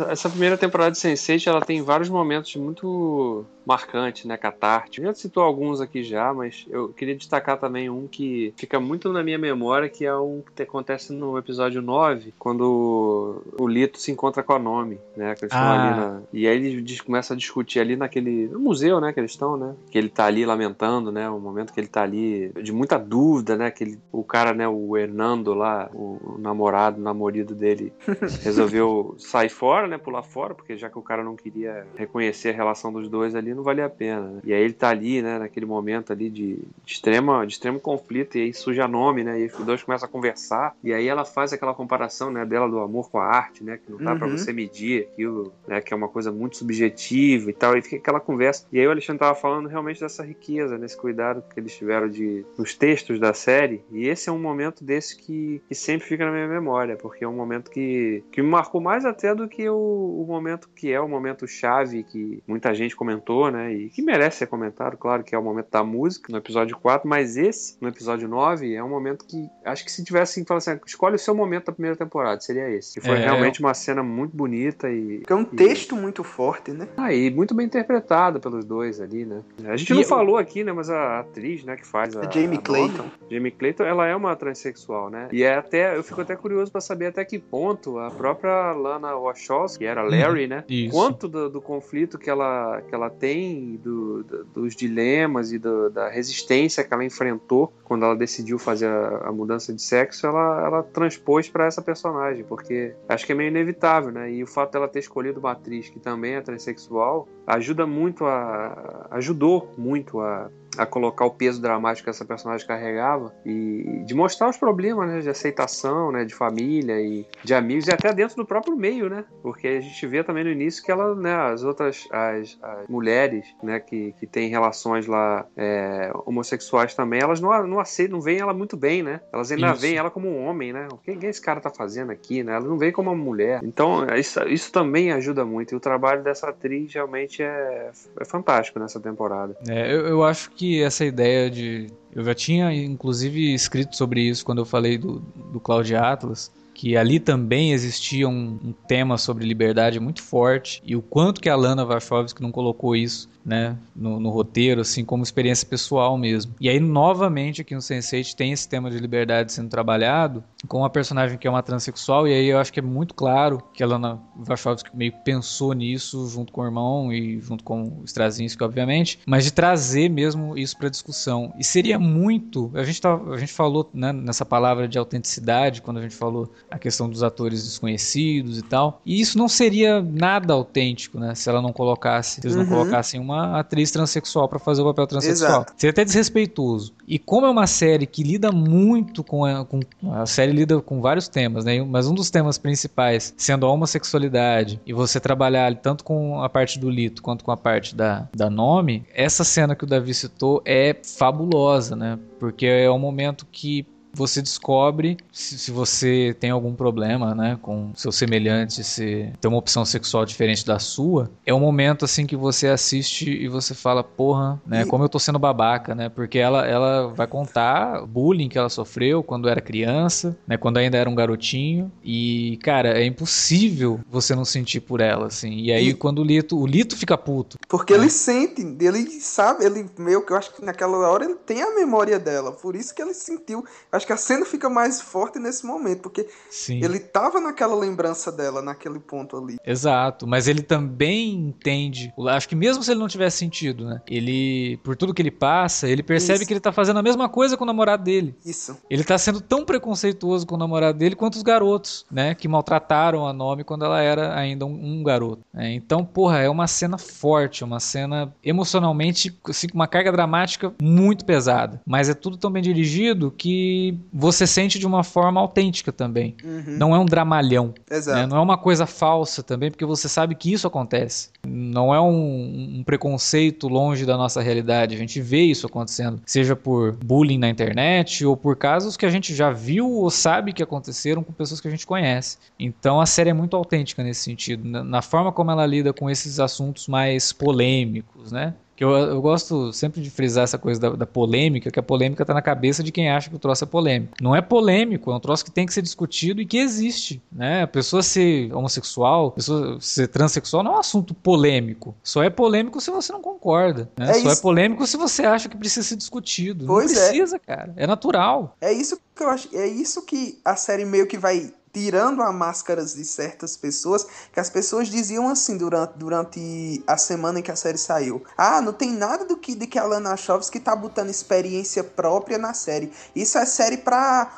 Essa primeira temporada de Sense8, ela tem vários momentos muito marcantes, né, catárticos. Já citou alguns aqui já, mas eu queria destacar também um que fica muito na minha memória, que é um que acontece no episódio 9, quando o Lito se encontra com a Nome, né, que eles estão ali na... E aí eles começam a discutir ali naquele no museu, né, que eles estão, né, que ele tá ali lamentando, né, o momento que ele tá ali de muita dúvida, né, que ele, o cara, né, o Hernando lá, o, o namorado, o namorido dele, resolveu sair fora, né, pular fora, porque já que o cara não queria reconhecer a relação dos dois ali, não valia a pena. Né? E aí ele tá ali, né, naquele momento ali de, de, extrema, de extremo conflito, e aí suja nome, né, e os dois começam a conversar, e aí ela faz aquela comparação, né, dela do amor com a arte, né, que não dá uhum. para você medir aquilo, né, que é uma coisa muito subjetiva e tal, e fica aquela conversa. E aí o Alexandre tava falando realmente dessa riqueza, nesse cuidado que eles tiveram de nos textos da série, e esse é um momento desse que, que sempre fica na minha memória, porque é um momento que, que me marcou mais até do que o o momento que é o momento chave que muita gente comentou, né? E que merece ser comentado, claro, que é o momento da música no episódio 4, mas esse, no episódio 9, é um momento que acho que se tivesse assim, assim escolhe o seu momento da primeira temporada, seria esse. Que foi é, realmente uma cena muito bonita e. Que é um texto muito forte, né? Ah, e muito bem interpretado pelos dois ali, né? A gente e não eu... falou aqui, né? Mas a atriz, né, que faz a. a Jamie a Clayton. Jamie Clayton, ela é uma transexual, né? E é até. Eu fico até curioso para saber até que ponto a própria Lana Wachowski, que era Larry, né? Isso. Quanto do, do, conflito que ela, que ela tem, do, do, dos dilemas e da resistência que ela enfrentou quando ela decidiu fazer a, a mudança de sexo, ela, ela transpôs para essa personagem, porque acho que é meio inevitável, né? E o fato dela ter escolhido uma atriz que também é transexual ajuda muito a. ajudou muito a a colocar o peso dramático que essa personagem carregava e de mostrar os problemas né, de aceitação, né, de família e de amigos e até dentro do próprio meio, né? Porque a gente vê também no início que ela, né, as outras as, as mulheres, né, que, que têm relações lá é, homossexuais também, elas não, não aceitam, não veem ela muito bem, né? Elas ainda isso. veem ela como um homem, né? O que, que esse cara tá fazendo aqui, né? Elas não veem como uma mulher. Então isso, isso também ajuda muito e o trabalho dessa atriz realmente é, é fantástico nessa temporada. É, eu, eu acho que que essa ideia de. Eu já tinha, inclusive, escrito sobre isso quando eu falei do, do Cloud Atlas, que ali também existia um, um, tema sobre liberdade muito forte e o quanto que a Lana Wachowski não colocou isso né, no, no, roteiro, assim, como experiência pessoal mesmo. E aí, novamente, aqui no Sense8 tem esse tema de liberdade sendo trabalhado com uma personagem que é uma transexual, e aí eu acho que é muito claro que a Lana Wachowski meio pensou nisso junto com o irmão e junto com o Straczynski, obviamente, mas de trazer mesmo isso para discussão. E seria muito, a gente, tá, a gente falou né, nessa palavra de autenticidade, quando a gente falou a questão dos atores desconhecidos e tal, e isso não seria nada autêntico, né, se ela não colocasse, se eles não uhum. colocassem uma uma atriz transexual para fazer o papel transexual. Exato. Seria até desrespeitoso. E como é uma série que lida muito com a, com a série lida com vários temas, né? Mas um dos temas principais sendo a homossexualidade e você trabalhar tanto com a parte do Lito quanto com a parte da, da nome, essa cena que o Davi citou é fabulosa, né? Porque é um momento que você descobre se, se, você tem algum problema, né, com seu semelhante, se tem uma opção sexual diferente da sua, é um momento assim que você assiste e você fala, porra, né, e... como eu tô sendo babaca, né? Porque ela, ela vai contar bullying que ela sofreu quando era criança, né, quando ainda era um garotinho, e cara, é impossível você não sentir por ela, assim. E aí e... quando o Lito, o Lito fica puto. Porque né? ele sente, ele sabe, ele meio que eu acho que naquela hora ele tem a memória dela, por isso que ele sentiu, acho acho que a cena fica mais forte nesse momento, porque Sim. ele tava naquela lembrança dela, naquele ponto ali. Exato, mas ele também entende. Acho que mesmo se ele não tivesse sentido, né? Ele, por tudo que ele passa, ele percebe Isso. que ele tá fazendo a mesma coisa com o namorado dele. Isso. Ele tá sendo tão preconceituoso com o namorado dele quanto os garotos, né? Que maltrataram a Nomi quando ela era ainda um, um garoto. né? Então, porra, é uma cena forte, uma cena emocionalmente, assim, com uma carga dramática muito pesada. Mas é tudo tão bem dirigido que você sente de uma forma autêntica também. Uhum. Não é um dramalhão. Exato. né? Não é uma coisa falsa também, porque você sabe que isso acontece. Não é um, um preconceito longe da nossa realidade. A gente vê isso acontecendo, seja por bullying na internet ou por casos que a gente já viu ou sabe que aconteceram com pessoas que a gente conhece. Então a série é muito autêntica nesse sentido, na, na forma como ela lida com esses assuntos mais polêmicos, né? Que eu, eu gosto sempre de frisar essa coisa da, da polêmica, que a polêmica tá na cabeça de quem acha que o troço é polêmico. Não é polêmico, é um troço que tem que ser discutido e que existe, né? A pessoa ser homossexual, a pessoa ser transexual não é um assunto polêmico. Só é polêmico se você não concorda, né? É Só é isso. polêmico se você acha que precisa ser discutido. Pois não é. precisa, cara. É natural. É isso que eu acho. É isso que a série meio que vai tirando as máscaras de certas pessoas, que as pessoas diziam assim durante, durante a semana em que a série saiu. Ah, não tem nada do que de que a Lana Wachowski tá botando experiência própria na série. Isso é série pra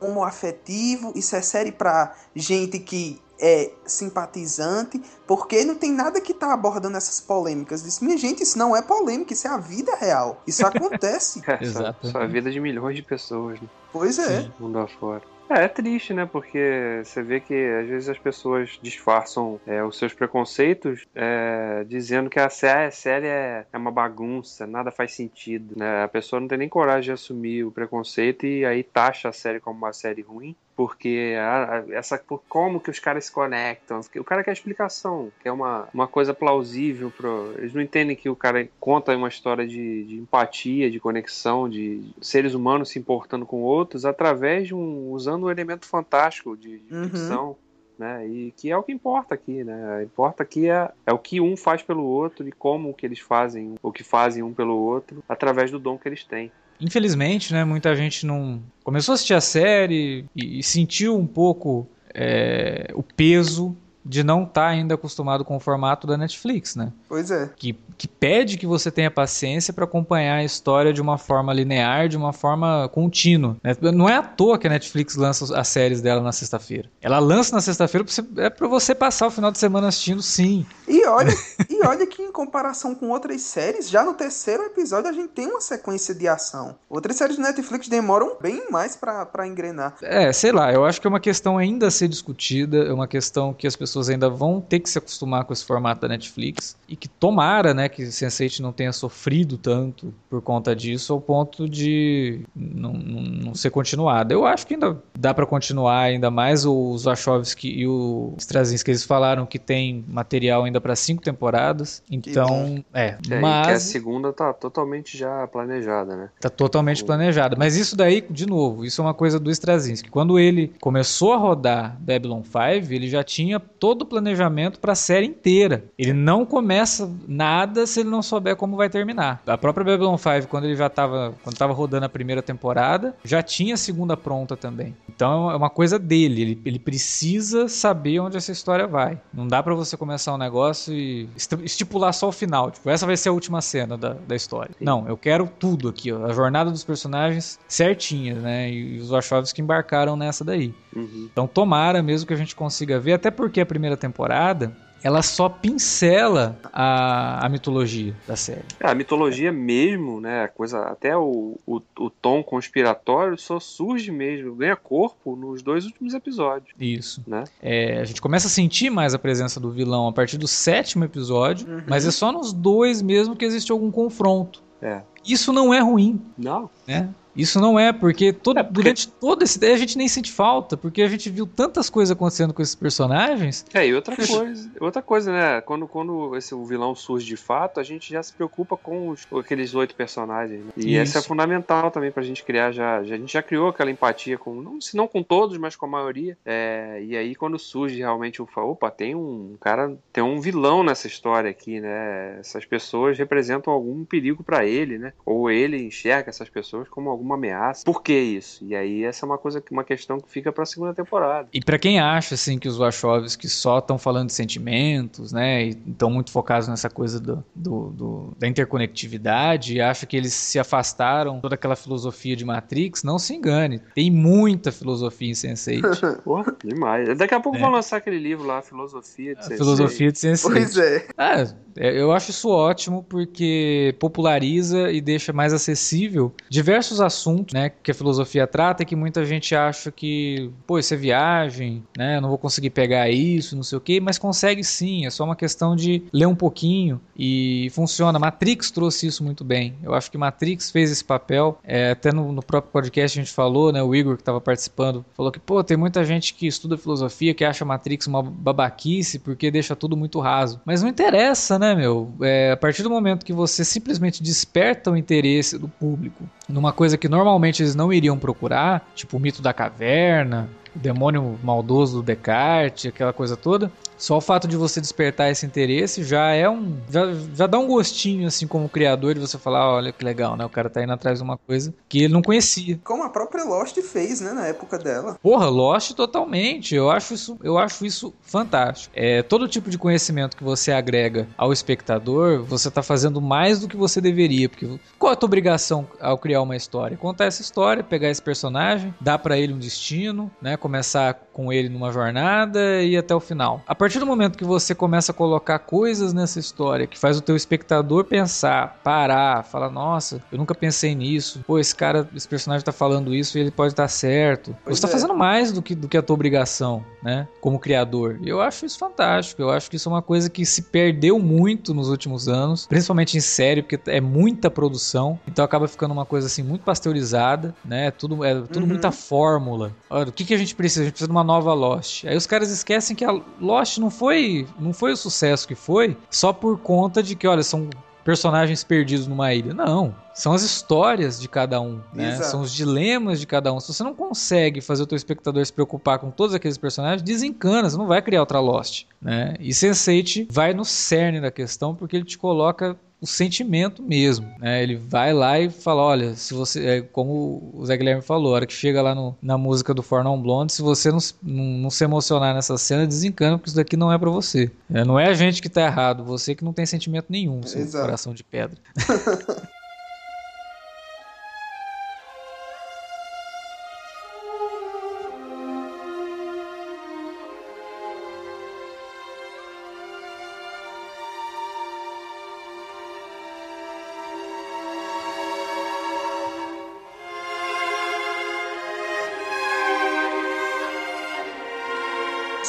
homoafetivo, isso é série pra gente que é simpatizante, porque não tem nada que tá abordando essas polêmicas. Disse, minha gente, isso não é polêmica, isso é a vida real. Isso acontece. É, só, Exato. só a vida de milhões de pessoas, né? pois é. Sim. mundo afora. É, é triste, né? Porque você vê que às vezes as pessoas disfarçam é, os seus preconceitos é, dizendo que a sé- a série é, é uma bagunça, nada faz sentido. Né? A pessoa não tem nem coragem de assumir o preconceito e aí taxa a série como uma série ruim. Porque a- a- essa, por como que os caras se conectam? O cara quer explicação, quer uma, uma coisa plausível. Pro, eles não entendem que o cara conta uma história de, de empatia, de conexão, de seres humanos se importando com outros através de um. usando um elemento fantástico de, de Uhum. ficção. Né? E que é o que importa aqui, né? Importa aqui é, é o que um faz pelo outro e como que eles fazem, o que fazem um pelo outro, através do dom que eles têm. Infelizmente, né, muita gente não começou a assistir a série e, e sentiu um pouco é, o peso de não estar ainda acostumado com o formato da Netflix, né? Pois é. Que, que pede que você tenha paciência para acompanhar a história de uma forma linear, de uma forma contínua. né? Não é à toa que a Netflix lança as séries dela na sexta-feira. Ela lança na sexta-feira é para você passar o final de semana assistindo, sim. E olha, e olha que em comparação com outras séries, já no terceiro episódio a gente tem uma sequência de ação. Outras séries do Netflix demoram bem mais pra engrenar. É, sei lá, eu acho que é uma questão ainda a ser discutida, é uma questão que as pessoas ainda vão ter que se acostumar com esse formato da Netflix e que tomara, né, que Sense8 não tenha sofrido tanto por conta disso ao ponto de não, não, não ser continuada. Eu acho que ainda dá pra continuar ainda mais os Wachowski e o Straczynski, eles falaram que tem material ainda pra cinco temporadas, então, é, É, e que a mas segunda tá totalmente já planejada, né? Tá totalmente planejado. Mas isso daí, de novo, isso é uma coisa do Straczynski. Quando ele começou a rodar Babylon 5, ele já tinha todo o planejamento para a série inteira. Ele não começa nada se ele não souber como vai terminar. A própria Babylon 5, quando ele já estava quando tava rodando a primeira temporada, já tinha a segunda pronta também. Então é uma coisa dele, ele, ele precisa saber onde essa história vai. Não dá para você começar um negócio e esti- estipular só o final, tipo, essa vai ser a última cena da, da história. Não, eu quero tudo aqui, ó, a jornada dos personagens certinha, né? E os Wachowski embarcaram nessa daí. Uhum. Então tomara mesmo que a gente consiga ver, até porque a primeira temporada ela só pincela a, a mitologia da série. É, a mitologia mesmo, né? A coisa, até o, o, o tom conspiratório só surge mesmo, ganha corpo nos dois últimos episódios, Isso. né? É, a gente começa a sentir mais a presença do vilão a partir do sétimo episódio, Uhum. mas é só nos dois mesmo que existe algum confronto. É. Isso não é ruim, Não, né? Isso não é, porque, todo, É, porque- durante todo esse daí a gente nem sente falta, porque a gente viu tantas coisas acontecendo com esses personagens. É, e outra coisa, outra coisa, né? Quando, quando esse, o vilão surge de fato, a gente já se preocupa com, os, com aqueles oito personagens. né? E Isso. essa é fundamental também pra gente criar já, já. A gente já criou aquela empatia com, não, se não com todos, mas com a maioria. É, e aí quando surge realmente o opa, tem um cara, tem um vilão nessa história aqui, né? Essas pessoas representam algum perigo pra ele, né? Ou ele enxerga essas pessoas como alguma alguma ameaça. Por que isso? E aí essa é uma coisa, uma questão que fica para a segunda temporada. E para quem acha assim que os Wachowski só estão falando de sentimentos, né, e estão muito focados nessa coisa do, do, do, da interconectividade, e acha que eles se afastaram toda aquela filosofia de Matrix, não se engane. Tem muita filosofia em Sense8. Porra, demais. Daqui a pouco é. vão lançar aquele livro lá, Filosofia de Sense8. Filosofia de Sense8. Pois é. Ah, eu acho isso ótimo porque populariza e deixa mais acessível diversos assuntos, né, que a filosofia trata e que muita gente acha que, pô, isso é viagem, né, eu não vou conseguir pegar isso, não sei o quê, mas consegue sim, é só uma questão de ler um pouquinho e funciona. Matrix trouxe isso muito bem. Eu acho que Matrix fez esse papel, é, até no, no, próprio podcast a gente falou, né, o Igor que estava participando, falou que, pô, tem muita gente que estuda filosofia que acha Matrix uma babaquice porque deixa tudo muito raso. Mas não interessa, né, meu? É, a partir do momento que você simplesmente desperta o interesse do público numa coisa que normalmente eles não iriam procurar, tipo o mito da caverna, o demônio maldoso do Descartes, aquela coisa toda, só o fato de você despertar esse interesse já é um. Já, já dá um gostinho, assim, como criador, de você falar: olha que legal, né? O cara tá indo atrás de uma coisa que ele não conhecia. Como a própria Lost fez, né? Na época dela. Porra, Lost totalmente. Eu acho isso, eu acho isso fantástico. É, todo tipo de conhecimento que você agrega ao espectador, você tá fazendo mais do que você deveria. Porque qual é a tua obrigação ao criar uma história? Contar essa história, pegar esse personagem, dar para ele um destino, né? Começar com ele numa jornada e ir até o final. A partir do momento que você começa a colocar coisas nessa história que faz o teu espectador pensar, parar, falar, nossa, eu nunca pensei nisso. Pô, esse cara, esse personagem tá falando isso e ele pode estar certo. Pois você tá é. fazendo mais do que, do que a tua obrigação, né? Como criador. E eu acho isso fantástico. Eu acho que isso é uma coisa que se perdeu muito nos últimos anos, principalmente em série, porque é muita produção. Então acaba ficando uma coisa assim muito pasteurizada, né? Tudo, é tudo uhum. muita fórmula. Olha, o que, que a gente precisa? A gente precisa de uma nova Lost. Aí os caras esquecem que a Lost não foi, não foi o sucesso que foi só por conta de que, olha, são personagens perdidos numa ilha. Não. São as histórias de cada um, né? São os dilemas de cada um. Se você não consegue fazer o teu espectador se preocupar com todos aqueles personagens, desencana, você não vai criar outra Lost, né? E Sense8 vai no cerne da questão porque ele te coloca o sentimento mesmo. Né? Ele vai lá e fala: olha, se você. É, como o Zé Guilherme falou, a hora que chega lá no, na música do For Non Blonde, se você não, não, não, se emocionar nessa cena, desencana, porque isso daqui não é para você. É, não é a gente que tá errado, você que não tem sentimento nenhum, seu Exato. coração de pedra.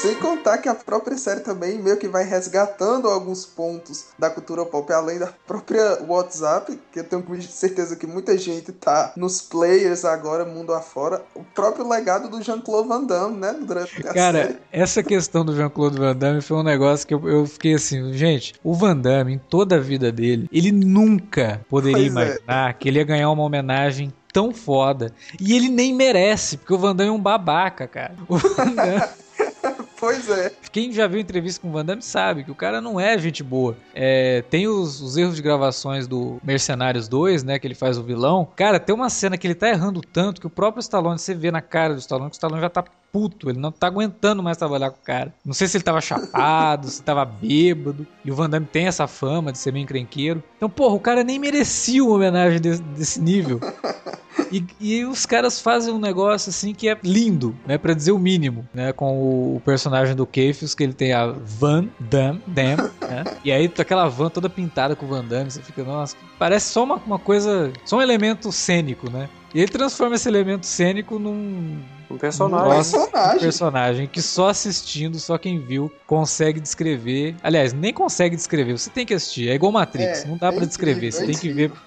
Sem contar que a própria série também meio que vai resgatando alguns pontos da cultura pop, além da própria WhatsApp, que eu tenho certeza que muita gente tá nos players agora, mundo afora. O próprio legado do Jean-Claude Van Damme, né? Durante a Cara, série. essa questão do Jean-Claude Van Damme foi um negócio que eu, eu, fiquei assim, gente, o Van Damme, em toda a vida dele, ele nunca poderia pois é. imaginar é. que ele ia ganhar uma homenagem tão foda. E ele nem merece, porque o Van Damme é um babaca, cara. O Van Damme... Pois é. Quem já viu entrevista com o Van Damme sabe que o cara não é gente boa. É, tem os, os, erros de gravações do Mercenários 2, né? Que ele faz o vilão. Cara, tem uma cena que ele tá errando tanto que o próprio Stallone, você vê na cara do Stallone que o Stallone já tá puto, ele não tá aguentando mais trabalhar com o cara. Não sei se ele tava chapado, se tava bêbado. E o Van Damme tem essa fama de ser meio encrenqueiro. Então, porra, o cara nem merecia uma homenagem desse, desse nível. E, e, os caras fazem um negócio assim que é lindo, né? Pra dizer o mínimo, né? Com o personagem do Kefius, que ele tem a Van Damme, Damme né? E aí aquela van toda pintada com o Van Damme, você fica, nossa, parece só uma, uma coisa, só um elemento cênico, né? E ele transforma esse elemento cênico num. Um personagem. personagem. Um personagem que só assistindo, só quem viu, consegue descrever. Aliás, nem consegue descrever, você tem que assistir. É igual Matrix, é, não dá é para descrever, você tem que ver.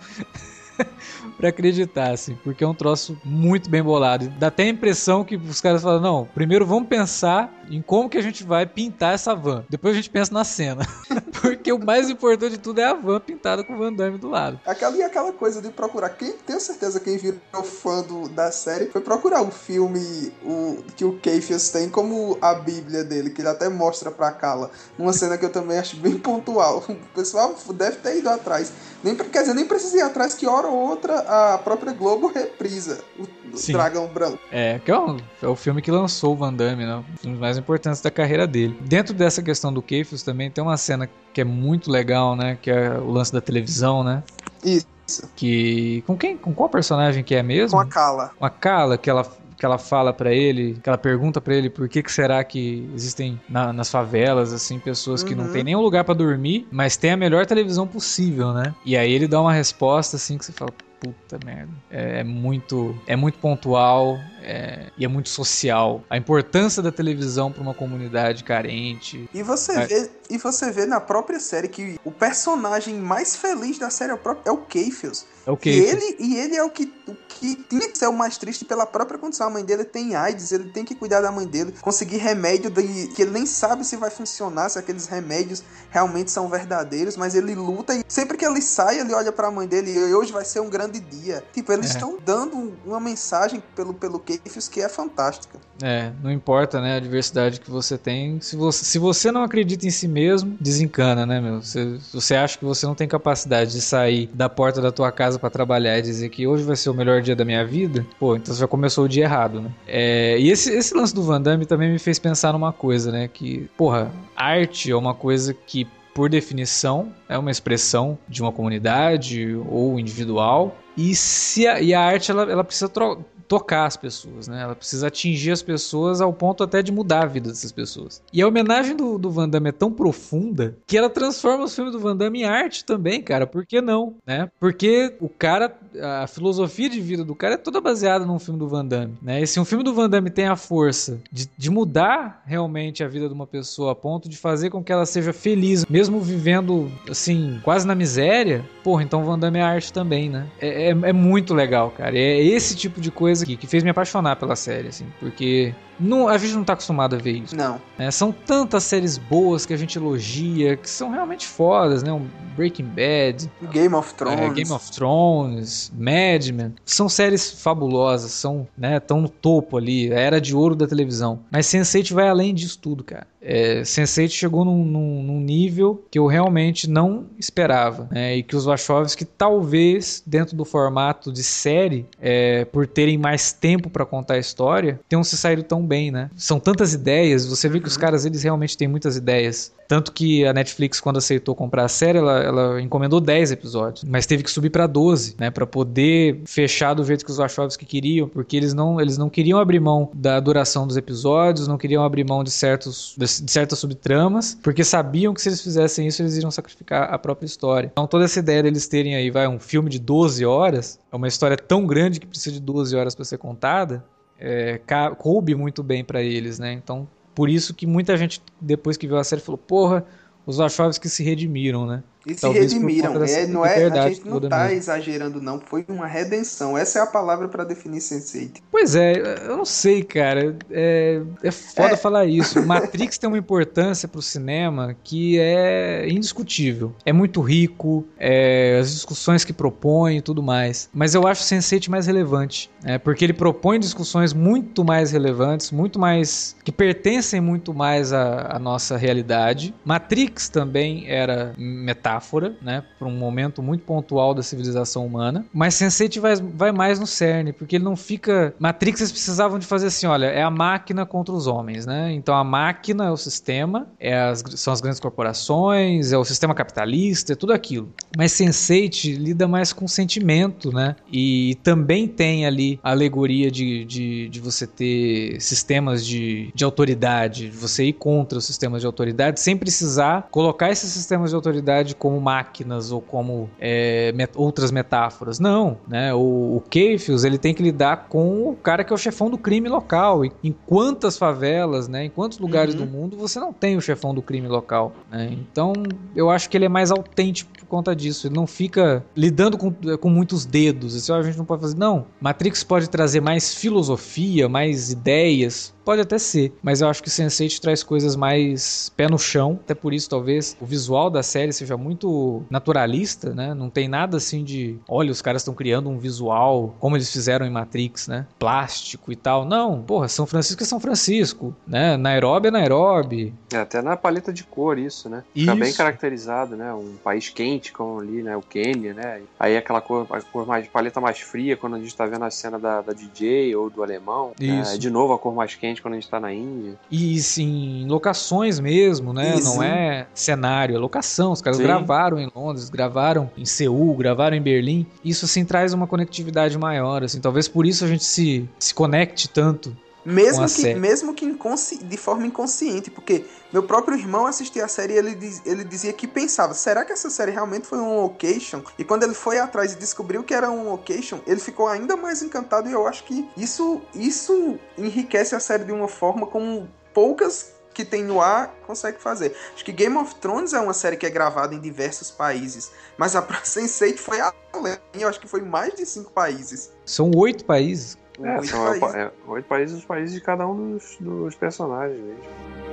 para acreditar, assim, porque é um troço muito bem bolado. Dá até a impressão que os caras falam: não, primeiro vamos pensar em como que a gente vai pintar essa van. Depois a gente pensa na cena. porque o mais importante de tudo é a van pintada com o Van Damme do lado. Aquela e aquela coisa de procurar. Quem tenho certeza quem virou fã do, da série foi procurar o filme o, que o Keifias tem como a Bíblia dele, que ele até mostra pra Kala. Uma cena que eu também acho bem pontual. O pessoal deve ter ido atrás. Nem, quer dizer, nem precisa ir atrás, que hora ou outra a própria Globo reprisa o, o Dragão Branco. É, que é o, é o filme que lançou o Van Damme, né? Um dos mais importantes da carreira dele. Dentro dessa questão do Keifius também tem uma cena que é muito legal, né? Que é o lance da televisão, né? Isso. Que. Com quem? Com qual personagem que é mesmo? Com a Kala. Com a Kala, que ela que ela fala para ele, que ela pergunta para ele por que, que será que existem na, nas favelas, assim, pessoas que uhum. não tem nenhum lugar para dormir, mas tem a melhor televisão possível, né? E aí ele dá uma resposta, assim, que você fala, puta merda. É, é, muito, é muito pontual é, e é muito social. A importância da televisão para uma comunidade carente. E você, é. vê, e você vê na própria série que o personagem mais feliz da série é o, próprio, é o Keifius. É o E ele, e ele é o que, o que tinha que ser o mais triste pela própria condição. A mãe dele tem AIDS, ele tem que cuidar da mãe dele, conseguir remédio de, que ele nem sabe se vai funcionar, se aqueles remédios realmente são verdadeiros, mas ele luta e sempre que ele sai, ele olha para a mãe dele e hoje vai ser um grande dia. Tipo, eles é. estão dando uma mensagem pelo, pelo Keifius que é fantástica. É, não importa, né, a diversidade que você tem. Se você, se você não acredita em si mesmo, desencana, né, meu? Se você acha que você não tem capacidade de sair da porta da tua casa para trabalhar e dizer que hoje vai ser o melhor dia da minha vida, pô, então você já começou o dia errado, né? É, e esse, esse lance do Van Damme também me fez pensar numa coisa, né? Que, porra, arte é uma coisa que por definição, é uma expressão de uma comunidade ou individual. E, se a, e a arte ela, ela precisa tocar as pessoas, né? Ela precisa atingir as pessoas ao ponto até de mudar a vida dessas pessoas. E a homenagem do, do Van Damme é tão profunda que ela transforma os filmes do Van Damme em arte também, cara. Por que não, né? Porque o cara, a filosofia de vida do cara é toda baseada num filme do Van Damme, né? E se um filme do Van Damme tem a força de, de mudar realmente a vida de uma pessoa a ponto de fazer com que ela seja feliz, mesmo vivendo, assim, quase na miséria, porra, então Van Damme é arte também, né? É, é, é muito legal, cara. É esse tipo de coisa que, que fez me apaixonar pela série, assim, porque não, a gente não tá acostumado a ver isso. Não. É, são tantas séries boas que a gente elogia, que são realmente fodas, né? Um Breaking Bad, Game of Thrones, é, Game of Thrones, Mad Men. São séries fabulosas, são, né, tão no topo ali, a era de ouro da televisão. Mas Sense8 vai além disso tudo, cara. É, Sense8 chegou num, num, num, nível que eu realmente não esperava. Né? E que os Wachowski, talvez, dentro do formato de série, é, por terem mais tempo para contar a história, tenham se saído tão bem, né? São tantas ideias, você vê que os uhum. caras, eles realmente têm muitas ideias. Tanto que a Netflix, quando aceitou comprar a série, ela, ela encomendou 10 episódios, mas teve que subir para 12, né? Para poder fechar do jeito que os Wachowski queriam, porque eles não, eles não queriam abrir mão da duração dos episódios, não queriam abrir mão de, certos, de certas subtramas, porque sabiam que se eles fizessem isso, eles iriam sacrificar a própria história. Então toda essa ideia deles terem aí, vai, um filme de 12 horas, é uma história tão grande que precisa de 12 horas para ser contada, é, coube muito bem para eles, né? Então, por isso que muita gente, depois que viu a série, falou: porra, os Wachowski se redimiram, né? E se redimiram. É, não é, a gente não tá exagerando, não. Foi uma redenção. Essa é a palavra para definir Sense8. Pois é, eu não sei, cara. É, é foda é. falar isso. Matrix tem uma importância pro cinema que é indiscutível. É muito rico, é, as discussões que propõe e tudo mais. Mas eu acho Sense8 mais relevante. É, porque ele propõe discussões muito mais relevantes, muito mais. que pertencem muito mais à, à nossa realidade. Matrix também era metade metáfora, né, para um momento muito pontual da civilização humana. Mas Sense8 vai, vai mais no cerne, porque ele não fica. Matrix eles precisavam de fazer assim, olha, é a máquina contra os homens, né? Então a máquina é o sistema, é as, são as grandes corporações, é o sistema capitalista, é tudo aquilo. Mas Sense8 lida mais com sentimento, né? E também tem ali a alegoria de, de, de você ter sistemas de, de autoridade, de você ir contra os sistemas de autoridade sem precisar colocar esses sistemas de autoridade como máquinas ou como é, met outras metáforas. Não, né? O, o Keifius, ele tem que lidar com o cara que é o chefão do crime local. E em quantas favelas, né? Em quantos lugares uhum. do mundo você não tem o chefão do crime local, né? Então, eu acho que ele é mais autêntico conta disso. Ele não fica lidando com, com muitos dedos. Isso a gente não pode fazer. Não. Matrix pode trazer mais filosofia, mais ideias, Pode até ser, mas eu acho que Sense8 traz coisas mais pé no chão, até por isso talvez o visual da série seja muito naturalista, né? Não tem nada assim de, olha, os caras estão criando um visual como eles fizeram em Matrix, né? Plástico e tal. Não, porra, São Francisco é São Francisco, né? Nairobi é Nairobi. É, até na paleta de cor isso, né? Fica bem caracterizado, né? Um país quente como ali, né? O Quênia, né? Aí aquela cor, a cor mais, paleta mais fria quando a gente tá vendo a cena da, da DJ ou do alemão. Né? Isso. É, de novo a cor mais quente quando a gente tá na Índia. E sim, locações mesmo, né? Isso. Não é cenário, é locação. Os caras sim. gravaram em Londres, gravaram em Seul, gravaram em Berlim. Isso assim traz uma conectividade maior, assim. Talvez por isso a gente se, se conecte tanto mesmo que, mesmo que de forma inconsciente, porque meu próprio irmão assistia a série e ele, diz, ele dizia que pensava, será que essa série realmente foi um location? E quando ele foi atrás e descobriu que era um location, ele ficou ainda mais encantado e eu acho que isso, isso enriquece a série de uma forma como poucas que tem no ar consegue fazer. Acho que Game of Thrones é uma série que é gravada em diversos países, mas a Sense8 foi além, eu acho que foi mais de cinco países. São oito países. É, oito são países. É, oito países, os países de cada um dos, dos personagens mesmo.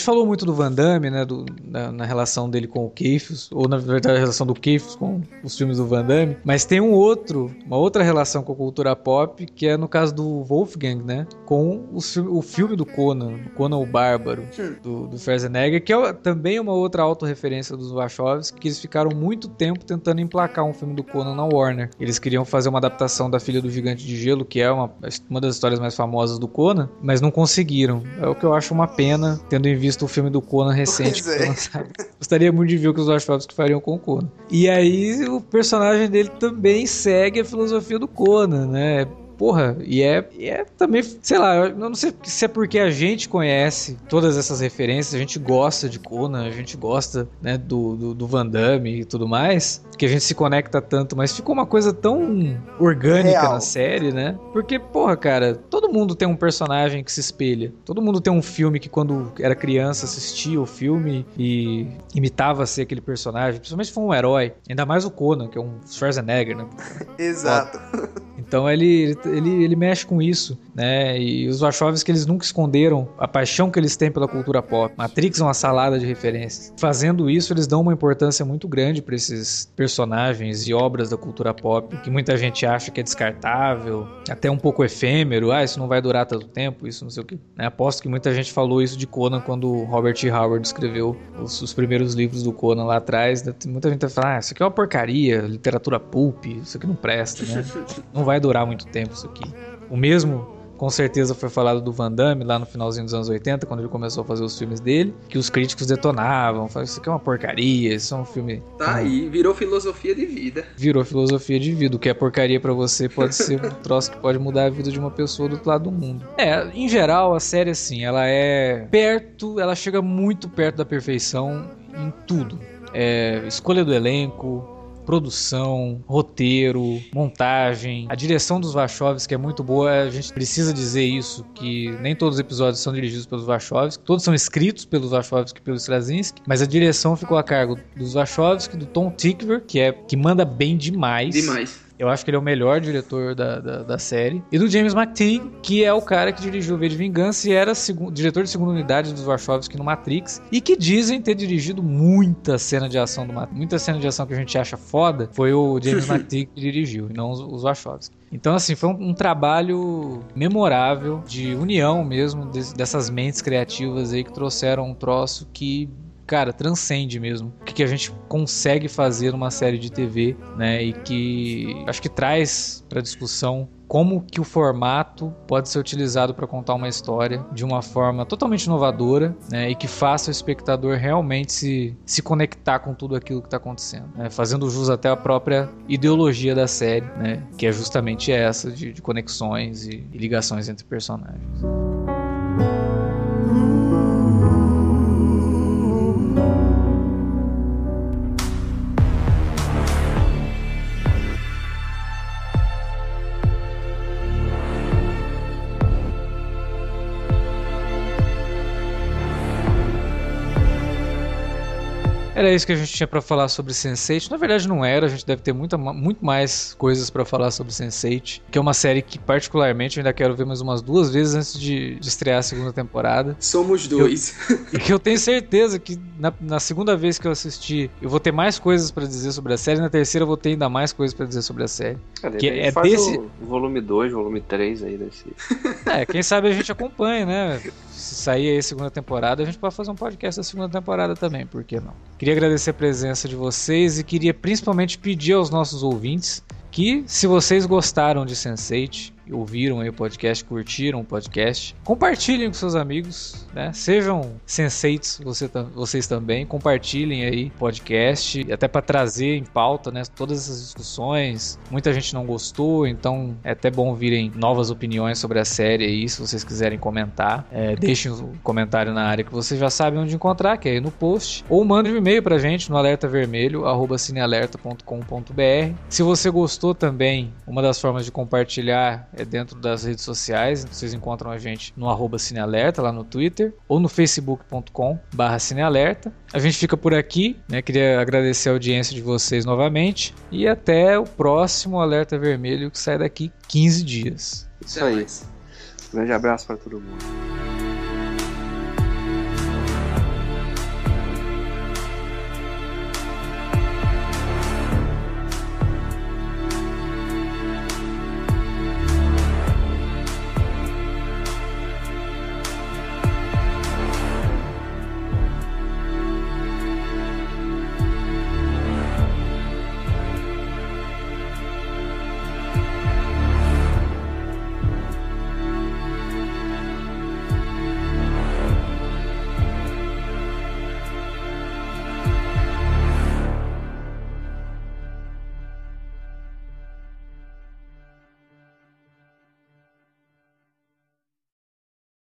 Gente falou muito do Van Damme, né, do, na, na, relação dele com o Keifus, ou na verdade a relação do Keifus com os filmes do Van Damme, mas tem um outro, uma outra relação com a cultura pop, que é no caso do Wolfgang, né, com o, o filme do Conan, Conan o Bárbaro, do, do Schwarzenegger, que é também uma outra autorreferência dos Wachowski, que eles ficaram muito tempo tentando emplacar um filme do Conan na Warner. Eles queriam fazer uma adaptação da Filha do Gigante de Gelo, que é uma, uma das histórias mais famosas do Conan, mas não conseguiram. É o que eu acho uma pena, tendo em visto o filme do Conan recente é. Gostaria muito de ver o que os Wachowski fariam com o Conan. E aí o personagem dele também segue a filosofia do Conan, né? Porra, e é, e é também, sei lá, eu não sei se é porque a gente conhece todas essas referências, a gente gosta de Conan, a gente gosta, né, do, do, do Van Damme e tudo mais, que a gente se conecta tanto, mas ficou uma coisa tão orgânica Real. na série, né? Porque, porra, cara, todo mundo tem um personagem que se espelha. Todo mundo tem um filme que quando era criança assistia o filme e imitava ser aquele personagem, principalmente se for um herói. Ainda mais o Conan, que é um Schwarzenegger, né? Exato. Então ele, ele, ele mexe com isso, né? E os Wachowski eles nunca esconderam a paixão que eles têm pela cultura pop. Matrix é uma salada de referências. Fazendo isso, eles dão uma importância muito grande para esses personagens e obras da cultura pop, que muita gente acha que é descartável, até um pouco efêmero. Ah, isso não vai durar tanto tempo, isso não sei o que. Né? Aposto que muita gente falou isso de Conan quando Robert E. Howard escreveu os, os primeiros livros do Conan lá atrás. Muita gente vai falar, ah, isso aqui é uma porcaria, literatura pulp, isso aqui não presta, né? Não vai durar muito tempo isso aqui. O mesmo com certeza foi falado do Van Damme lá no finalzinho dos anos 80, quando ele começou a fazer os filmes dele, que os críticos detonavam, falavam, isso aqui é uma porcaria, isso é um filme... Tá aí, virou filosofia de vida. Virou filosofia de vida, o que é porcaria para você pode ser um troço que pode mudar a vida de uma pessoa do outro lado do mundo. É, em geral, a série, assim, ela é perto, ela chega muito perto da perfeição em tudo. É, escolha do elenco, produção, roteiro, montagem, a direção dos Wachowski é muito boa. A gente precisa dizer isso, que nem todos os episódios são dirigidos pelos Wachowski, todos são escritos pelos Wachowski e pelo Straczynski, mas a direção ficou a cargo dos Wachowski, do Tom Tickver, que é que manda bem demais. Demais. Eu acho que ele é o melhor diretor da, da, da série. E do James McTeague, que é o cara que dirigiu V de Vingança e era diretor de segunda unidade dos Wachowski no Matrix. E que dizem ter dirigido muita cena de ação do Matrix. Muita cena de ação que a gente acha foda foi o James McTeague que dirigiu, e não os, os Wachowski. Então, assim, foi um, um, trabalho memorável de união mesmo de, dessas mentes criativas aí que trouxeram um troço que cara, transcende mesmo o que, que a gente consegue fazer numa série de TV, né? E que acho que traz para discussão como que o formato pode ser utilizado para contar uma história de uma forma totalmente inovadora né, e que faça o espectador realmente se, se conectar com tudo aquilo que está acontecendo, né, fazendo jus até a própria ideologia da série, né, que é justamente essa de, de conexões e, e ligações entre personagens. Era isso que a gente tinha para falar sobre Sense8. Na verdade não era, a gente deve ter muita, muito mais coisas para falar sobre Sense8, que é uma série que particularmente eu ainda quero ver mais umas duas vezes antes de, de estrear a segunda temporada. Somos dois. Eu, e que eu tenho certeza que na, na, segunda vez que eu assisti, eu vou ter mais coisas para dizer sobre a série, na terceira eu vou ter ainda mais coisas para dizer sobre a série. Cara, que é desse volume 2, volume 3 aí desse. É, quem sabe a gente acompanha, né? Se sair aí a segunda temporada, a gente pode fazer um podcast da segunda temporada também, por que não? Queria agradecer a presença de vocês e queria principalmente pedir aos nossos ouvintes que, se vocês gostaram de Sense8, ouviram aí o podcast, curtiram o podcast, compartilhem com seus amigos, né? Sejam senseitos você, vocês também, compartilhem aí o podcast, até para trazer em pauta, né, todas essas discussões. Muita gente não gostou, então é até bom virem novas opiniões sobre a série aí, se vocês quiserem comentar. É, deixem um comentário na área que vocês já sabem onde encontrar, que é aí no post, ou mandem um e-mail pra gente no alertavermelho@cinealerta.com.br. Se você gostou também, uma das formas de compartilhar dentro das redes sociais. Vocês encontram a gente no arroba Cinealerta, lá no Twitter, ou no facebook.com barra Cinealerta. A gente fica por aqui, né? Queria agradecer a audiência de vocês novamente e até o próximo Alerta Vermelho que sai daqui 15 dias. Isso aí. Grande abraço para todo mundo.